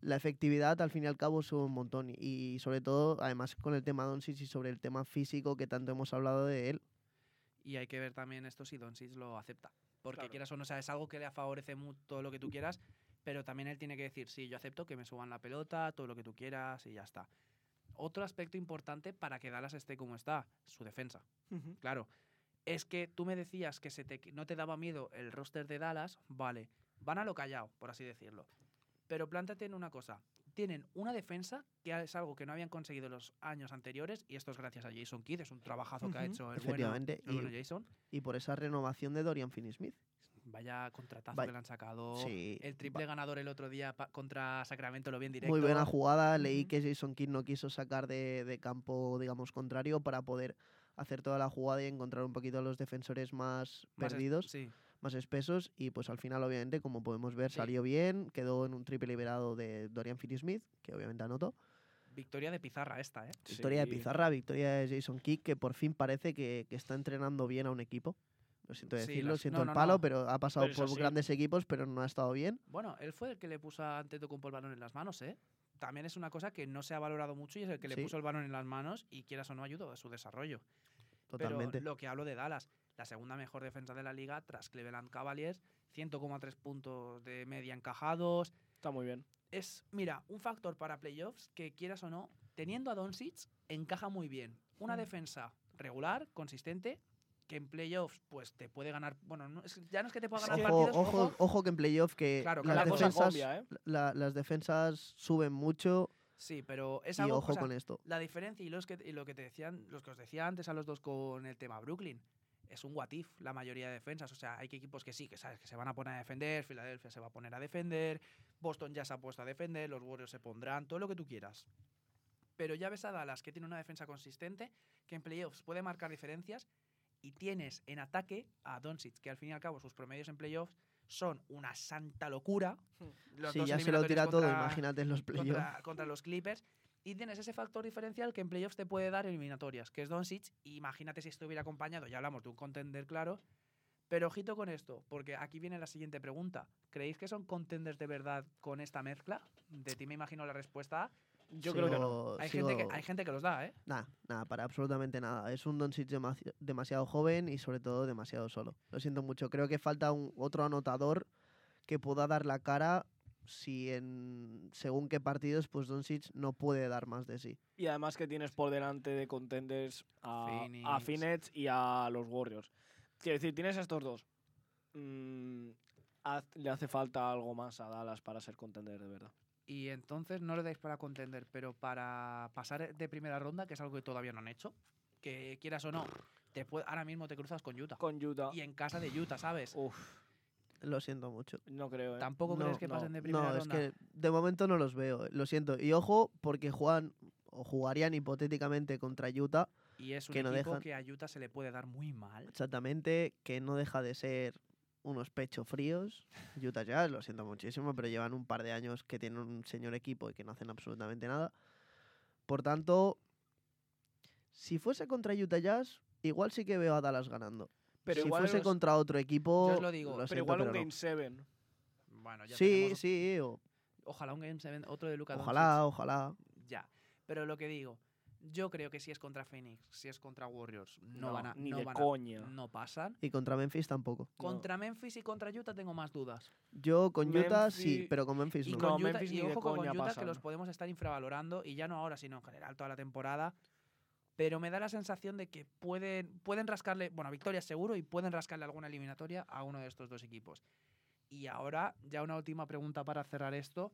la efectividad al fin y al cabo sube un montón. Y, sobre todo, además con el tema Doncic y sobre el tema físico que tanto hemos hablado de él, Y hay que ver también esto si Doncic lo acepta. Porque Claro. quieras o no, o sea, es algo que le favorece mucho todo lo que tú quieras, pero también él tiene que decir, sí, yo acepto que me suban la pelota, todo lo que tú quieras y ya está. Otro aspecto importante para que Dallas esté como está, su defensa. Claro, es que tú me decías que se te, no te daba miedo el roster de Dallas, vale, van a lo callado, por así decirlo. Pero plántate en una cosa, tienen una defensa que es algo que no habían conseguido los años anteriores, y esto es gracias a Jason Kidd, es un trabajazo que ha hecho el bueno, Efectivamente, el bueno y- Jason. y por esa renovación de Dorian Finney-Smith. Vaya contratazo Vaya- que le han sacado. Sí, El triple ganador el otro día contra Sacramento lo vi en directo. Muy buena jugada. Leí que Jason Kidd no quiso sacar de, de campo, digamos, contrario para poder hacer toda la jugada y encontrar un poquito a los defensores más, Más perdidos, Sí, más espesos. Y pues al final, obviamente, como podemos ver, Sí. salió bien. Quedó en un triple liberado de Dorian Finney-Smith, que obviamente anotó. victoria de pizarra esta, ¿eh? Victoria de Sí. Pizarra, victoria de Jason Kidd, que por fin parece que, que está entrenando bien a un equipo. Lo siento Sí, decirlo, las- siento no, el no, palo, no. pero ha pasado Pero por así. grandes equipos, pero no ha estado bien. Bueno, él fue el que le puso a Antetokounmpo el balón en las manos, ¿eh? También es una cosa que no se ha valorado mucho y es el que Sí. le puso el balón en las manos y quieras o no ayudó a su desarrollo. Totalmente. Pero lo que hablo de Dallas, la segunda mejor defensa de la liga tras Cleveland Cavaliers, 100,3 puntos de media encajados. Está muy bien. Es, mira, un factor para playoffs que quieras o no, teniendo a Doncic, encaja muy bien. Una Mm. defensa regular, consistente, que en playoffs pues te puede ganar, bueno, no- es- ya no es que te pueda ganar que- Ojo, partidos, ojo, ojo que en playoff que Claro, las, la cosa defensas, cambia, ¿eh? la- las defensas suben mucho Sí, pero es y algo, ojo o sea, con esto. La diferencia y, los que, y lo que te decían, los que os decía antes a los dos con el tema Brooklyn, es un what if la mayoría de defensas. O sea, hay equipos que sí, que sabes que se van a poner a defender, Filadelfia se va a poner a defender, Boston ya se ha puesto a defender, los Warriors se pondrán, todo lo que tú quieras. Pero ya ves a Dallas que tiene una defensa consistente, que en playoffs puede marcar diferencias, y tienes en ataque a Doncic, que al fin y al cabo sus promedios en playoffs son una santa locura. Los Si dos ya se lo tira todo, imagínate en los playoffs. contra, contra los Clippers. Y tienes ese factor diferencial que en playoffs te puede dar eliminatorias, que es Doncic. Imagínate si estuviera acompañado, ya hablamos de un contender claro. Pero ojito con esto, porque aquí viene la siguiente pregunta. ¿Creéis que son contenders de verdad con esta mezcla? De ti me imagino la respuesta. Yo creo que no. Hay, sigo- gente que, hay gente que los da, ¿eh? Nada, nada, para absolutamente nada. Es un Doncic demaci- demasiado joven y sobre todo demasiado solo. Lo siento mucho. Creo que falta un otro anotador que pueda dar la cara si en según qué partidos pues Doncic no puede dar más de sí. Y además que tienes por delante de contenders a, a Phoenix. Phoenix y a los Warriors. Quiero decir, tienes a estos dos. Mm, haz- le hace falta algo más a Dallas para ser contender de verdad. Y entonces no le dais para contender, pero para pasar de primera ronda, que es algo que todavía no han hecho, que quieras o no, te puede- ahora mismo te cruzas con Utah. Con Utah. Y en casa de Utah, ¿sabes? Uf, Lo siento mucho. no creo, ¿eh? ¿Tampoco No, crees que no, pasen de primera No, es que de momento no los veo. Lo siento. Y ojo, porque juegan o jugarían hipotéticamente contra Utah, Y es un que no equipo dejan- que a Utah se le puede dar muy mal. exactamente, que no deja de ser unos pechos fríos. (laughs) Utah Jazz, lo siento muchísimo, pero llevan un par de años que tienen un señor equipo y que no hacen absolutamente nada. Por tanto, si fuese contra Utah Jazz, igual sí que veo a Dallas ganando. Pero si igual fuese los- contra otro equipo, Yo os lo digo, pero Pero siento, igual un pero. Game 7. Bueno, ya Sí, tenemos- sí, o- Ojalá un Game 7, otro de Luka ojalá, ojalá. Ya. Pero lo que digo, yo creo que si es contra Phoenix, si es contra Warriors, no, van a. ni no de van a- coña. no pasan. Y contra Memphis tampoco. No. Contra Memphis y contra Utah tengo más dudas. Yo con Utah sí, Memphis- pero con Memphis Y no. con No, Utah, Memphis y ni de ojo con coña Utah que pasan. los podemos estar infravalorando y ya no ahora, sino en general toda la temporada. Pero me da la sensación de que pueden, pueden rascarle, bueno, victoria seguro y pueden rascarle alguna eliminatoria a uno de estos dos equipos. Y ahora, ya una última pregunta para cerrar esto.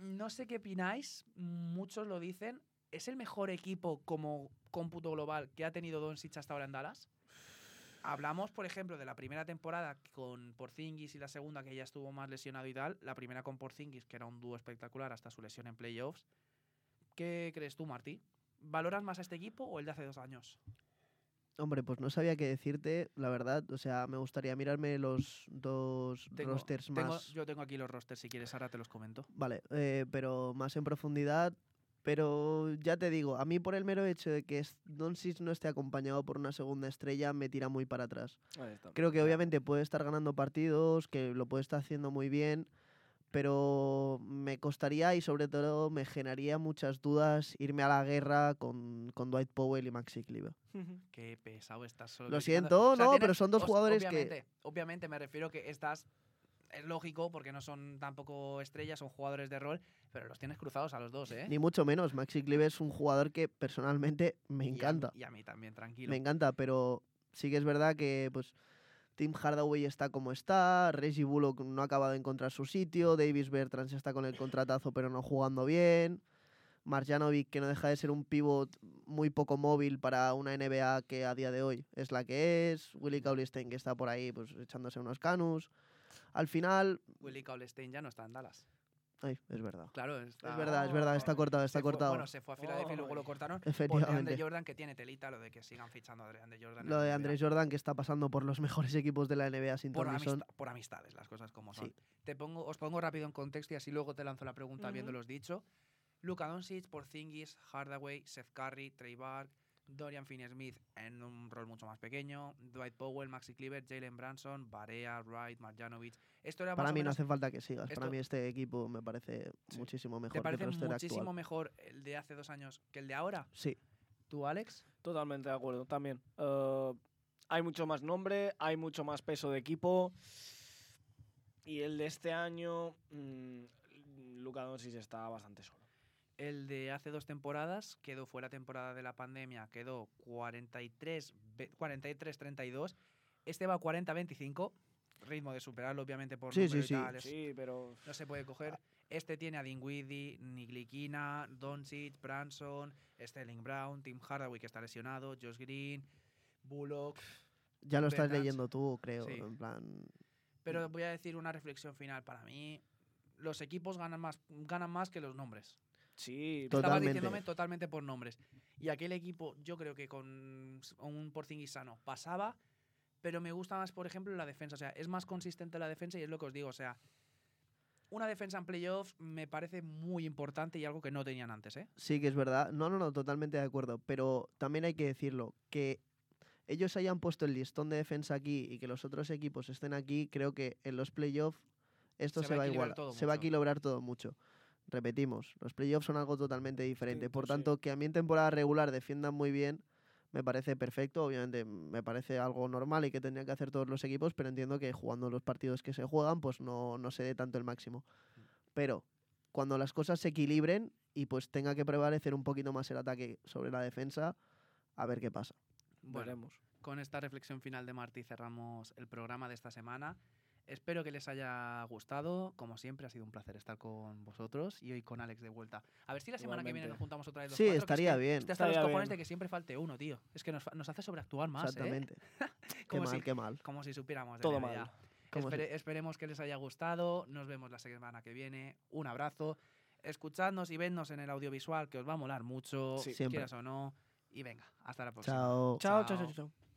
No sé qué opináis, muchos lo dicen. ¿Es el mejor equipo como cómputo global que ha tenido Doncic hasta ahora en Dallas? Hablamos, por ejemplo, de la primera temporada con Porzingis y la segunda que ya estuvo más lesionado y tal. La primera con Porzingis, que era un dúo espectacular hasta su lesión en playoffs. ¿Qué crees tú, Martí? ¿Valoras más a este equipo o el de hace dos años? Hombre, pues no sabía qué decirte, la verdad. O sea, me gustaría mirarme los dos Tengo- rosters tengo- más. yo tengo aquí los rosters, si quieres, ahora te los comento. Vale, eh, pero más en profundidad. Pero ya te digo, a mí por el mero hecho de que Doncic no esté acompañado por una segunda estrella me tira muy para atrás. Ahí está. Creo que obviamente puede estar ganando partidos, que lo puede estar haciendo muy bien, pero me costaría y sobre todo me generaría muchas dudas irme a la guerra con, con Dwight Powell y Maxi Kleber. Qué pesado estás solo. Lo siento, O sea, no, tienes- pero son dos os- jugadores que... obviamente, Obviamente, me refiero que estás. Es lógico porque no son tampoco estrellas, son jugadores de rol, pero los tienes cruzados a los dos, ¿eh? Ni mucho menos, Maxi Kleber es un jugador que personalmente me Y a encanta. Y a mí también, tranquilo. Me encanta, pero sí que es verdad que pues Tim Hardaway está como está, Reggie Bullock no ha acabado de encontrar su sitio, Davis Bertrand está con el contratazo pero no jugando bien, Marjanovic que no deja de ser un pivot muy poco móvil para una NBA que a día de hoy es la que es, Willie Cauley-Stein que está por ahí pues echándose unos canus. Al final, Willie Cauley-Stein ya no está en Dallas. Ay, es verdad. Claro, está- Es verdad, es verdad, está cortado, está se fue- cortado. bueno, se fue a Filadelfia y luego lo Ay. cortaron. Por Efectivamente. de Jordan, que tiene telita lo de que sigan fichando a de Jordan. Lo de NBA. Andrés Jordan que está pasando por los mejores equipos de la NBA sin por, por amistades, las cosas como son. Sí. Te pongo, os pongo rápido en contexto y así luego te lanzo la pregunta Ujú. habiéndolos dicho. Luka Doncic, Porzingis, Hardaway, Seth Curry, Trey Bark, Dorian Finney-Smith en un rol mucho más pequeño, Dwight Powell, Maxi Kleber, Jalen Branson, Barea, Wright, Marjanovic. Esto era Para mí no hace falta que sigas. Para mí este equipo me parece Sí. muchísimo mejor ¿Te parece que el muchísimo actual. mejor el de hace dos años que el de ahora? Sí, ¿Tú, Alex? Totalmente de acuerdo, también. Eh, hay mucho más nombre, hay mucho más peso de equipo. Y el de este año, mm, Luka Doncic está bastante solo. El de hace dos temporadas quedó fuera temporada de la pandemia, quedó 43, ve- 43-32. Este va 40-25, ritmo de superarlo obviamente por Sí, número sí, y sí. tal, es- Sí, pero no se puede coger. Este tiene a Dinwiddie, Niglikina, Doncic, Branson, Sterling Brown, Tim Hardaway que está lesionado, Josh Green, Bullock. ya lo estás leyendo tú, creo. Sí. En plan, Pero voy a decir una reflexión final para mí. Los equipos ganan más, ganan más que los nombres. Sí. Estabas diciéndome totalmente por nombres. Y aquel equipo, yo creo que con un Porzingis sano pasaba, pero me gusta más, por ejemplo, la defensa. O sea, es más consistente la defensa y es lo que os digo. O sea, una defensa en playoffs me parece muy importante y algo que no tenían antes, ¿eh? sí que es verdad. No, no, no, totalmente de acuerdo. Pero también hay que decirlo, que ellos hayan puesto el listón de defensa aquí y que los otros equipos estén aquí, creo que en los playoffs esto Se se, va a igualar. Se va a equilibrar todo mucho. Repetimos, los playoffs son algo totalmente diferente. Por sí. tanto, que a mí en temporada regular defiendan muy bien, me parece perfecto. Obviamente me parece algo normal y que tendrían que hacer todos los equipos, pero entiendo que jugando los partidos que se juegan, pues no, no se dé tanto el máximo. Pero cuando las cosas se equilibren y pues tenga que prevalecer un poquito más el ataque sobre la defensa, a ver qué pasa. Bueno, veremos. con esta reflexión final de Martí cerramos el programa de esta semana. Espero que les haya gustado. Como siempre, ha sido un placer estar con vosotros y hoy con Alex de vuelta. A ver si la semana que viene Igualmente. nos juntamos otra vez los Sí, cuatro, que es estaría que bien. Estoy hasta los cojones bien. de que siempre falte uno, tío. Es que nos, nos hace sobreactuar más, ¿eh? Exactamente. (laughs) qué Como mal, si- qué mal. Como si supiéramos de Todo mal. Como si- Espere- Esperemos que les haya gustado. Nos vemos la semana que viene. Un abrazo. Escuchadnos y vednos en el audiovisual, que os va a molar mucho, Sí. Siempre. quieras o no. Y venga, hasta la próxima. Chao. Chao, chao, Chao. chao, chao.